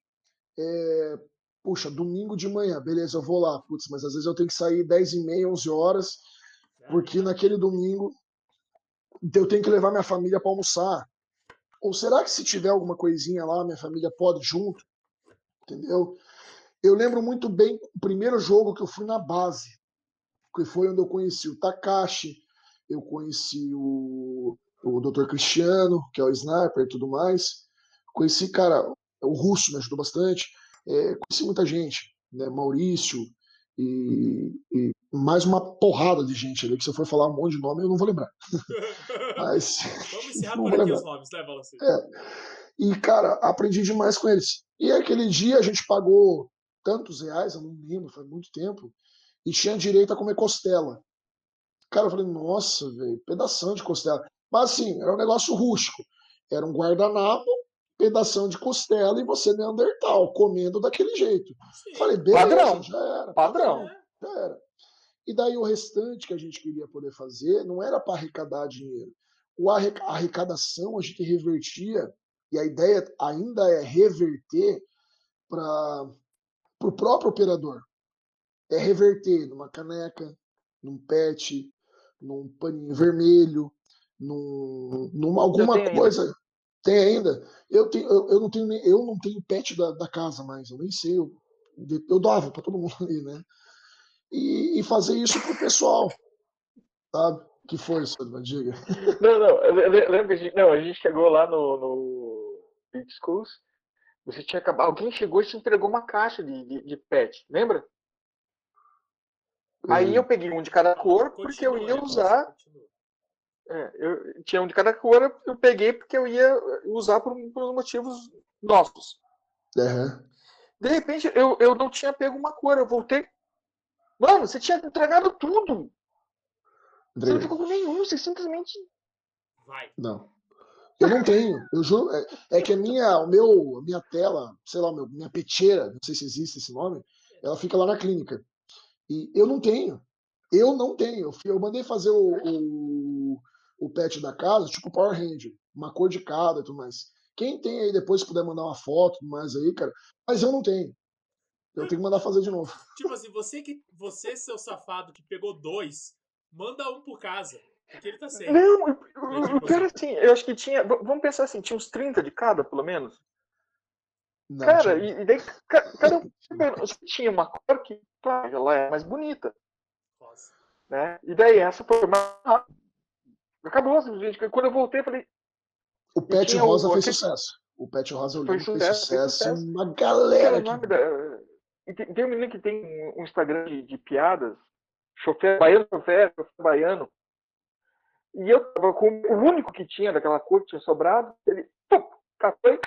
É, puxa, domingo de manhã, beleza, eu vou lá. Putz, mas às vezes eu tenho que sair 10 e meia, 11 horas, porque naquele domingo eu tenho que levar minha família para almoçar. Ou será que se tiver alguma coisinha lá, minha família pode junto? Entendeu? Eu lembro muito bem o primeiro jogo que eu fui na base, que foi onde eu conheci o Takashi, eu conheci o, o Dr. Cristiano, que é o sniper e tudo mais. Conheci, cara, o russo me ajudou bastante. É, conheci muita gente, né? Maurício e, e mais uma porrada de gente ali, que se eu for falar um monte de nome eu não vou lembrar. Mas, Vamos encerrar por aqui os nomes, né, Valacir? e, cara, aprendi demais com eles. E aquele dia a gente pagou tantos reais, eu não lembro, faz muito tempo, e tinha direito a comer costela. Cara, eu falei, nossa, velho, pedação de costela. Mas assim, era um negócio rústico. Era um guardanapo, pedação de costela e você neandertal, comendo daquele jeito. Sim. Falei, beleza, Padrão. já era. Padrão. É, Já era. E daí o restante que a gente queria poder fazer não era para arrecadar dinheiro. A arrecadação a gente revertia, e a ideia ainda é reverter para o próprio operador. É reverter numa caneca, num pet, num paninho vermelho, num, numa alguma tenho ainda. coisa. Tem ainda? Eu, tenho, eu, eu não tenho eu não tenho pet da, da casa mais, eu nem sei. Eu, eu dava para todo mundo ali, né? E, e fazer isso pro pessoal, sabe? Que foi isso, diga. Não, não, lembra que a gente, não, a gente chegou lá no, no Beat Schools, você tinha acabado, alguém chegou e te entregou uma caixa de, de, de pet, lembra? Aí eu peguei um de cada cor porque eu ia usar. É, eu tinha um de cada cor, eu peguei porque eu ia usar por, por motivos nossos. Uhum. De repente, eu, eu não tinha pego uma cor, eu voltei. Mano, você tinha entregado tudo. Você não ficou com nenhum, você simplesmente. Vai. Não. Eu não tenho, eu juro. É, é, que a minha, o meu, a minha tela, sei lá, meu, minha peteira, não sei se existe esse nome, ela fica lá na clínica. E eu não tenho. Eu não tenho. Eu mandei fazer o, o, o pet da casa, tipo Power Ranger, uma cor de cada e tudo mais. Quem tem aí depois, se puder mandar uma foto mais aí, cara. Mas eu não tenho. Eu tenho que mandar fazer de novo. Tipo assim, você que. Você, seu safado, que pegou dois, manda um por casa. Porque ele tá sem. Não, o pior assim, eu acho que tinha. Vamos pensar assim, tinha uns 30 de cada, pelo menos. Não, cara, tinha... e, e daí cada um tinha uma cor que, claro, ela é mais bonita. Nossa. Né? E daí essa foi mais Acabou, simplesmente. Quando eu voltei, eu falei. O Pet Rosa o... fez sucesso. O Pet Rosa eu lembro, fez sucesso. Fez sucesso. Uma galera. Que... Da... Tem um menino que tem um Instagram de, de piadas. Chofer baiano, chofer, chofer baiano. E eu tava com o único que tinha daquela cor que tinha sobrado. Ele, pum, catou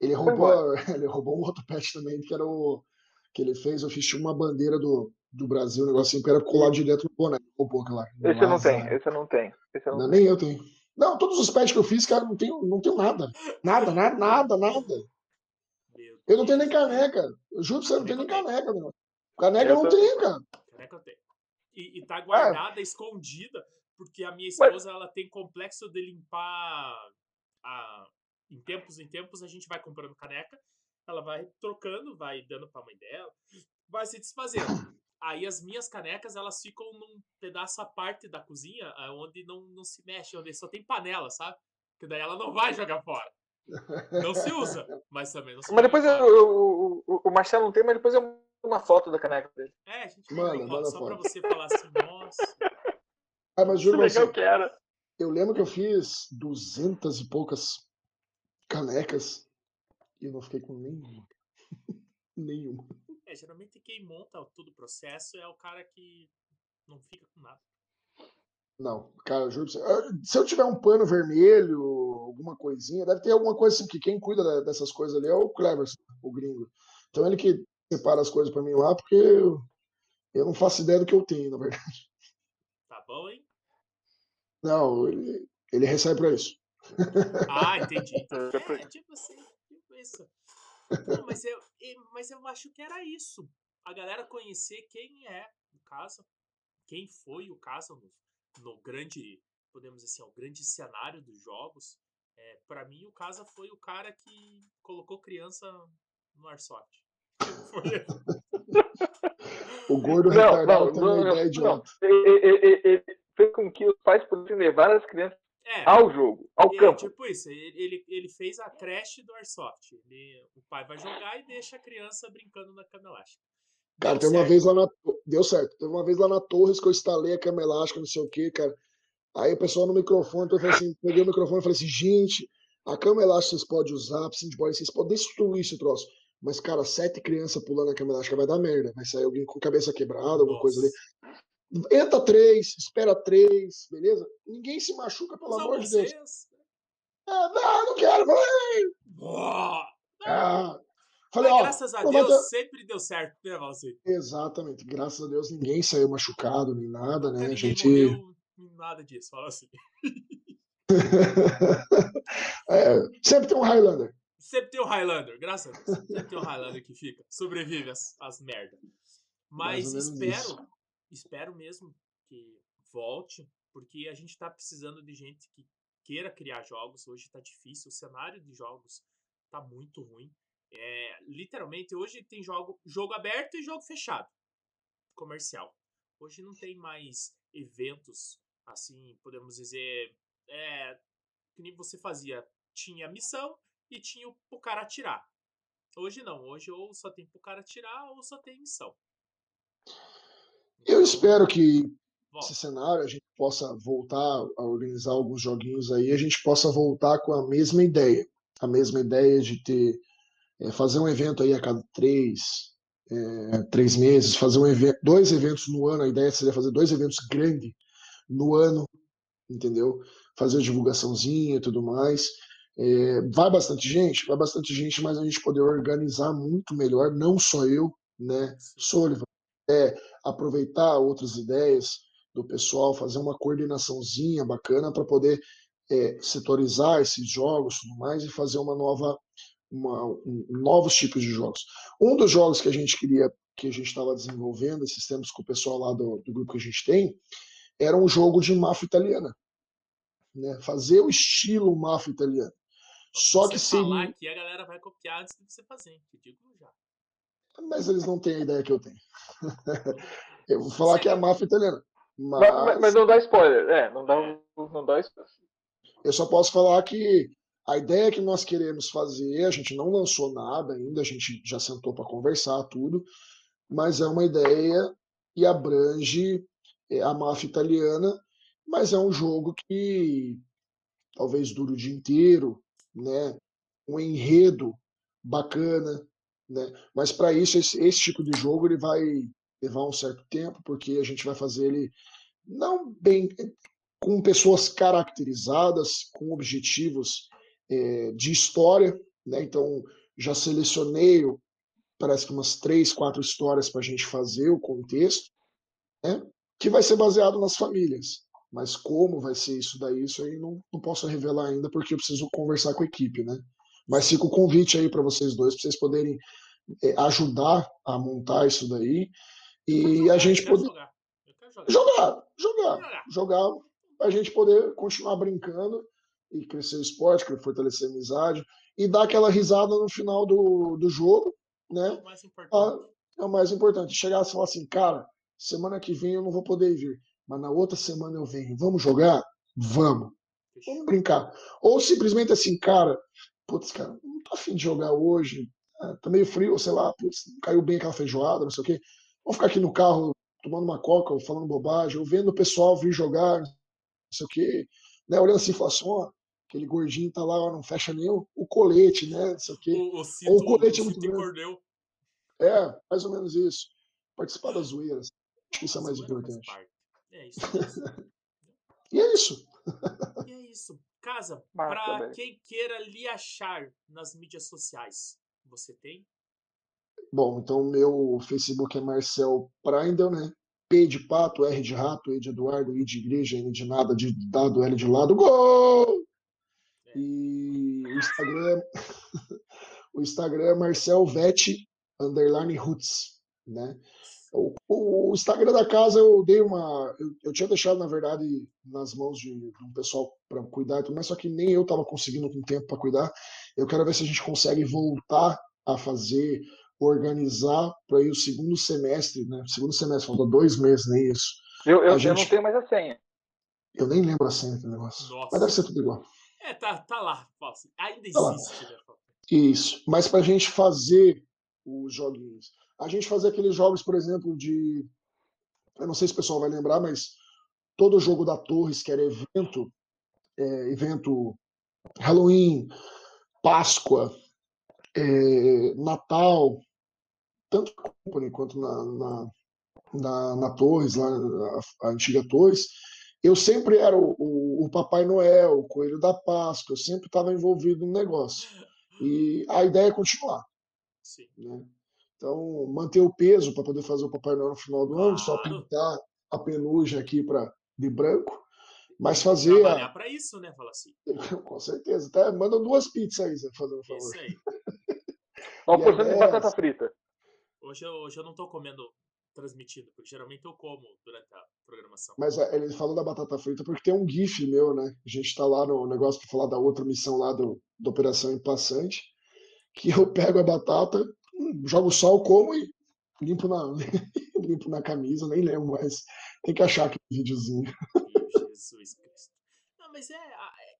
ele roubou, ele roubou um outro pet também, que era o. que ele fez, eu fiz uma bandeira do, do Brasil, um negocinho que era colar direto no boné. Roubou aquela. Esse eu não tenho, esse eu não tenho. Esse eu não, não Nem eu tenho. Não, todos os pets que eu fiz, cara, não tenho, não tenho nada. Nada, nada, nada, nada. Eu não tenho nem caneca. Eu juro pra você, não tenho nem caneca, meu. Caneca eu não tenho, cara. E, e tá guardada, é. escondida, porque a minha esposa ela tem complexo de limpar a, em tempos em tempos a gente vai comprando caneca, ela vai trocando, vai dando pra mãe dela, vai se desfazendo. Aí as minhas canecas, elas ficam num pedaço à parte da cozinha, onde não, não se mexe, onde só tem panela, sabe? Que daí ela não vai jogar fora. Não se usa, mas também não se Mas depois eu, eu, o, o Marcelo não tem, mas depois eu uma foto da caneca dele. É, a gente manda, manda só foto. pra você falar assim, nossa. Ah, mas juro você, que era. Eu lembro que eu fiz duzentas e poucas canecas e eu não fiquei com nenhuma. nenhuma. É, geralmente quem monta todo o processo é o cara que não fica com nada. Não, cara, juro você. Se eu tiver um pano vermelho, alguma coisinha, deve ter alguma coisa assim, que quem cuida dessas coisas ali é o Cleverson, o gringo. Então ele que separa as coisas para mim lá, porque eu, eu não faço ideia do que eu tenho, na verdade. Tá bom, hein? Não, ele, ele recebe pra isso. Ah, entendi. É, tipo assim, tipo isso. Não, mas, eu, mas eu acho que era isso. A galera conhecer quem é o caso, quem foi o caso no, no grande, podemos dizer assim, o grande cenário dos jogos. É, para mim, o Casa foi o cara que colocou criança no O gordo não, retardado tem uma ideia idiota. Ele, ele, fez com que os pais pudessem levar as crianças é, ao jogo, ao é, campo. Tipo isso, ele, ele fez a creche do Airsoft. Ele, o pai vai jogar e deixa a criança brincando na cama elástica. Cara, tem uma vez lá na. Deu certo. Teve uma vez lá na Torres que eu instalei a cama elástica, não sei o que, cara. Aí o pessoal no microfone, então eu falei assim, peguei o microfone e falei assim, gente, a cama elástica vocês podem usar, de bola, vocês podem destruir esse troço. Mas, cara, sete crianças pulando na cama elástica vai dar merda. Vai sair alguém com cabeça quebrada, alguma Nossa. coisa ali. Entra três, espera três, beleza? Ninguém se machuca, pelo Usa amor de Deus. Ah, não, não quero. Oh, ah, falei, ó, graças a Deus sempre deu certo, né, Valci? Exatamente, graças a Deus ninguém saiu machucado nem nada, né? Ninguém a gente. Morreu, nada disso, fala assim. é, sempre tem um Highlander. Sempre tem um Highlander, graças a Deus. Sempre tem um Highlander que fica, sobrevive às, às merdas. Mas espero, isso espero mesmo que volte, porque a gente está precisando de gente que queira criar jogos. Hoje está difícil, o cenário de jogos está muito ruim. É, literalmente, hoje tem jogo, jogo aberto e jogo fechado, comercial. Hoje não tem mais eventos, assim, podemos dizer, é, que nem você fazia. Tinha missão e tinha o, cara atirar. Hoje não. Hoje ou só tem pro cara tirar ou só tem missão. Eu espero que Volta. esse cenário a gente possa voltar a organizar alguns joguinhos aí, a gente possa voltar com a mesma ideia. A mesma ideia de ter é, fazer um evento aí a cada três, é, três meses, fazer um evento, dois eventos no ano. A ideia seria fazer dois eventos grandes no ano, entendeu? Fazer divulgaçãozinha e tudo mais. É, vai bastante gente, vai bastante gente, mas a gente poder organizar muito melhor, não só eu, né. Sullivan, é, aproveitar outras ideias do pessoal, fazer uma coordenaçãozinha bacana para poder é, setorizar esses jogos e tudo mais e fazer uma nova uma, um, novos tipos de jogos. Um dos jogos que a gente queria, que a gente estava desenvolvendo esses tempos com o pessoal lá do, do grupo que a gente tem, era um jogo de máfia italiana. Né? Fazer o estilo máfia italiana. Só Se que você falar aqui, a galera vai copiar antes de você fazer. hein? Eu digo já. Mas eles não têm a ideia que eu tenho. eu vou falar que é a máfia italiana. Mas, mas- Mas mas não dá spoiler. É, não dá, não dá spoiler. eu só posso falar que a ideia que nós queremos fazer, a gente não lançou nada ainda, a gente já sentou para conversar tudo, mas é uma ideia e abrange é, a máfia italiana, mas é um jogo que talvez dure o dia inteiro, né? Um enredo bacana, né? Mas para isso esse, esse tipo de jogo ele vai levar um certo tempo, porque a gente vai fazer ele não bem com pessoas caracterizadas, com objetivos eh, de história, né? Então já selecionei, parece que umas três, quatro histórias para a gente fazer o contexto, né? Que vai ser baseado nas famílias. Mas como vai ser isso daí, isso aí não, não posso revelar ainda, porque eu preciso conversar com a equipe, né? Mas fica o convite aí para vocês dois, para vocês poderem eh, ajudar a montar isso daí e a gente poder jogar. Jogar. jogar, jogar, a gente poder continuar brincando e crescer o esporte, fortalecer a amizade e dar aquela risada no final do, do jogo, É né? o mais Ah, importante. é o mais importante. Chegar e falar assim, cara, semana que vem eu não vou poder vir, mas na outra semana eu venho. Vamos jogar? Vamos. Vamos brincar. Ou simplesmente assim, cara, putz, cara, não tô afim de jogar hoje, ah, tá meio frio, sei lá, putz, caiu bem aquela feijoada, não sei o quê. Vamos ficar aqui no carro tomando uma coca, ou falando bobagem, ou vendo o pessoal vir jogar, não sei o quê, né? Olhando assim, falar assim, ó, aquele gordinho tá lá, ó, não fecha nem o, o colete, né? Não sei o quê. O, o cinto, Ou o colete é o muito cinto grande. encordeu. É, mais ou menos isso. Participar das zoeiras. Acho que isso é mais importante. É isso. E é isso. E é isso. Casa, velho. quem queira lhe achar nas mídias sociais, você tem? Bom, então meu Facebook é Marcel Praindel, né? P de pato, R de rato, E de Eduardo, I de igreja, N de nada, de dado, L de lado, gol! E o Instagram, o Instagram é Marcel Vete, underline roots, né? O, o Instagram da casa eu dei uma. Eu, eu tinha deixado, na verdade, nas mãos de, de um pessoal para cuidar, e tudo mais, só que nem eu estava conseguindo com tempo para cuidar. Eu quero ver se a gente consegue voltar a fazer, organizar para ir o segundo semestre, né? Segundo semestre, falta dois meses, nem isso. Eu, eu, A eu gente- não tenho mais a senha. Eu nem lembro a senha do negócio. Nossa. Mas deve ser tudo igual. É, tá, tá lá. Ainda Tá lá. existe, né? Fausto? Isso. Mas para a gente fazer os joguinhos. A gente fazer aqueles jogos, por exemplo, de. Eu não sei se o pessoal vai lembrar, mas todo jogo da Torres, que era evento, é, evento Halloween, Páscoa, é, Natal, tanto na Company quanto na, na, na, na Torres, lá, a, a antiga Torres, eu sempre era o, o, o Papai Noel, o Coelho da Páscoa, eu sempre estava envolvido no negócio. E a ideia é continuar, Sim. né? Então, manter o peso para poder fazer o Papai Noel no final do ano, só Claro. pintar a penugem aqui pra, de branco, mas fazer, Trabalhar a, pra isso, né? Fala assim. com certeza, até manda duas pizzas aí, Zé, fazendo um favor. Isso aí. Uma porção de batata frita. Hoje eu, hoje eu não tô comendo transmitindo, porque geralmente eu como durante a programação. Mas é, ele falou da batata frita porque tem um GIF meu, né? A gente tá lá no negócio para falar da outra missão lá do, da Operação Impassante, que eu pego a batata, jogo sal, como e limpo na, limpo na camisa, nem lembro mais. Tem que achar aquele videozinho. Jesus Cristo. Não, mas é a, é-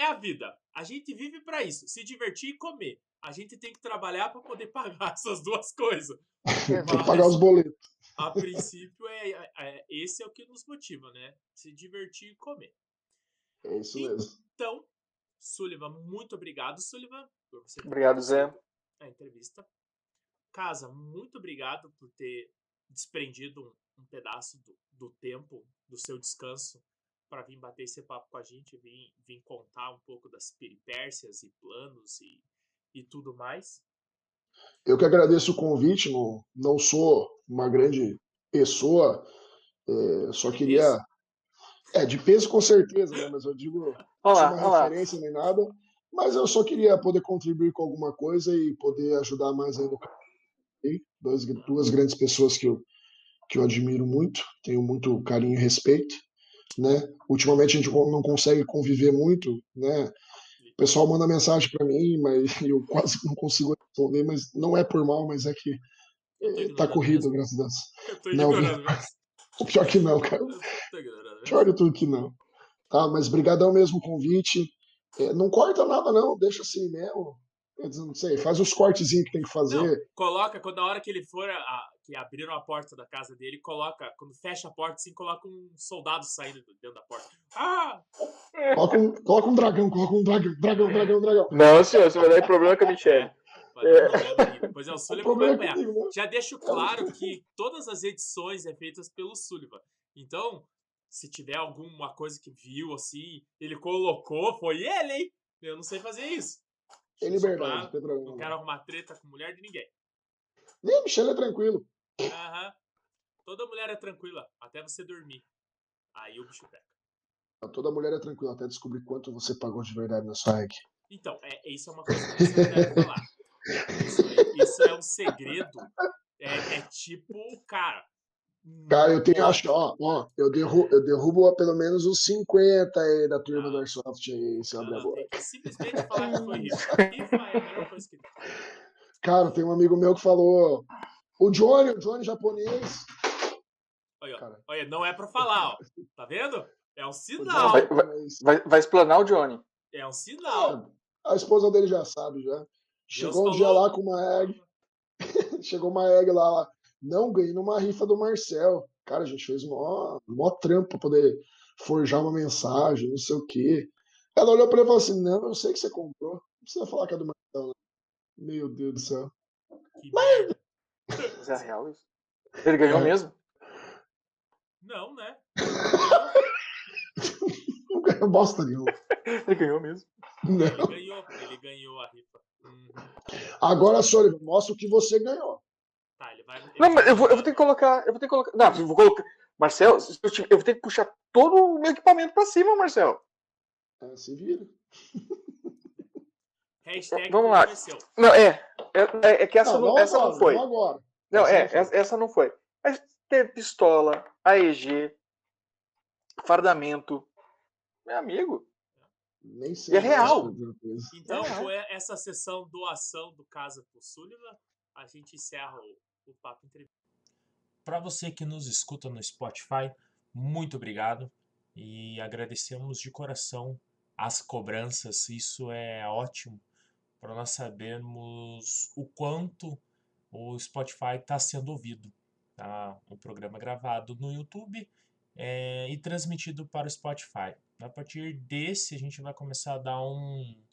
é a vida. A gente vive pra isso, se divertir e comer. a gente tem que trabalhar para poder pagar essas duas coisas. Tem que pagar os boletos. A princípio, é, é- é- esse é o que nos motiva, né? Se divertir e comer. É isso mesmo. Então, Sullivan, muito obrigado, Sullivan, por você ter Obrigado, Zé. A entrevista. Casa, muito obrigado por ter desprendido um, um pedaço do, do tempo do seu descanso para vir bater esse papo com a gente, vir, vir contar um pouco das peripécias e planos e, e tudo mais. Eu que agradeço o convite, não, não sou uma grande pessoa, é, só De queria. peso. É, de peso com certeza, né? Mas eu digo, Olha não lá, sou olha uma lá. referência nem nada, mas eu só queria poder contribuir com alguma coisa e poder ajudar mais ainda Dois, duas grandes pessoas que eu, que eu admiro muito, tenho muito carinho e respeito, né? Ultimamente a gente não consegue conviver muito, né? O pessoal manda mensagem para mim, mas eu quase não consigo responder, mas não é por mal, mas é que eh, tá corrido, graças a Deus. Eu tô Não. O pior que não, cara. Pior de tudo que não. Tá, mas brigadão mesmo o convite. É, não corta nada não, deixa assim mesmo. Quer dizer, Não sei, faz os cortezinhos que tem que fazer. Não, coloca, quando a hora que ele for, a- a- que abriram a porta da casa dele, coloca, quando fecha a porta, assim, coloca um soldado saindo de dentro da porta. Ah! Coloca um, coloca um dragão, coloca um dragão, dragão, dragão, dragão. Não, senhor, você vai dar problema com a Michelle. Aí. Depois é o Sullivan que vai é apanhar. né? Já deixo claro que todas as edições é feitas pelo Sullivan. Então, se tiver alguma coisa que viu, assim, ele colocou, foi ele, hein? Eu não sei fazer isso. Deixa liberdade, não quero arrumar treta com mulher de ninguém. Nem Michelle é tranquilo. Aham. Toda mulher é tranquila, até você dormir. Aí o bicho pega. Toda mulher é tranquila, até descobrir quanto você pagou de verdade na sua reg. Então, é, isso é uma coisa que você deve falar. Isso, é- isso é um segredo. É, é tipo, cara. Cara, eu tenho, não acho que, ó, ó, eu derrubo, eu derrubo pelo menos uns 50 aí da turma Ah. do Airsoft aí, se abre a Não, boca. tem que simplesmente falar que foi. Rifa é tem. Cara, tem um amigo meu que falou, o Johnny, o Johnny japonês. Olha. Olha, não é pra falar, ó. Tá vendo? É um sinal. Vai-. Vai, vai explanar o Johnny. É um sinal. A esposa dele já sabe, já. Deus Chegou um dia falou. lá com uma egg, chegou uma egg lá, lá. Não, ganhei numa rifa do Marcel. Cara, a gente fez mó, mó trampo pra poder forjar uma mensagem, não sei o quê. Ela olhou pra ele e falou assim: Não, eu sei que você comprou. Não precisa falar que é do Marcel, não. Meu Deus do céu. Que. Mas é real isso. Ele ganhou É. mesmo? Não, né? Não ganhou bosta nenhuma. Ele ganhou mesmo. Não. Ele ganhou. Ele ganhou a rifa. Uhum. Agora, Sullivan, mostra o que você ganhou. Tá, ele vai. ele Não, mas eu vou, eu vou ter que colocar. Eu vou ter que colocar. Não, eu vou colocar. Marcel, se eu, vou ter que puxar todo o meu equipamento pra cima, Marcel. É, se vira. Hashtag Vamos lá. Não, é. É, é- é que essa, não, essa agora, não foi. Não agora. Não, Essa é, não foi. essa, essa não foi. Mas teve pistola, AEG, fardamento. Meu amigo. Nem sei. E é real. Então, É. essa sessão doação do Casa pro Sullivan, a gente encerra o, o papo entrevista. Para você que nos escuta no Spotify, muito obrigado e agradecemos de coração as cobranças. Isso é ótimo para nós sabermos o quanto o Spotify está sendo ouvido. Tá? O programa gravado no YouTube é, e transmitido para o Spotify. A partir desse, a gente vai começar a dar um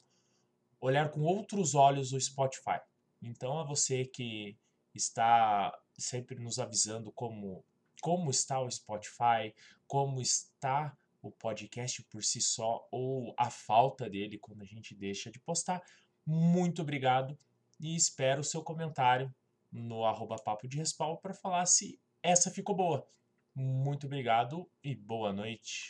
olhar com outros olhos o Spotify. Então, a você que está sempre nos avisando como, como está o Spotify, como está o podcast por si só, ou a falta dele quando a gente deixa de postar, muito obrigado e espero o seu comentário no arroba papo de respaldo para falar se essa ficou boa. Muito obrigado e boa noite.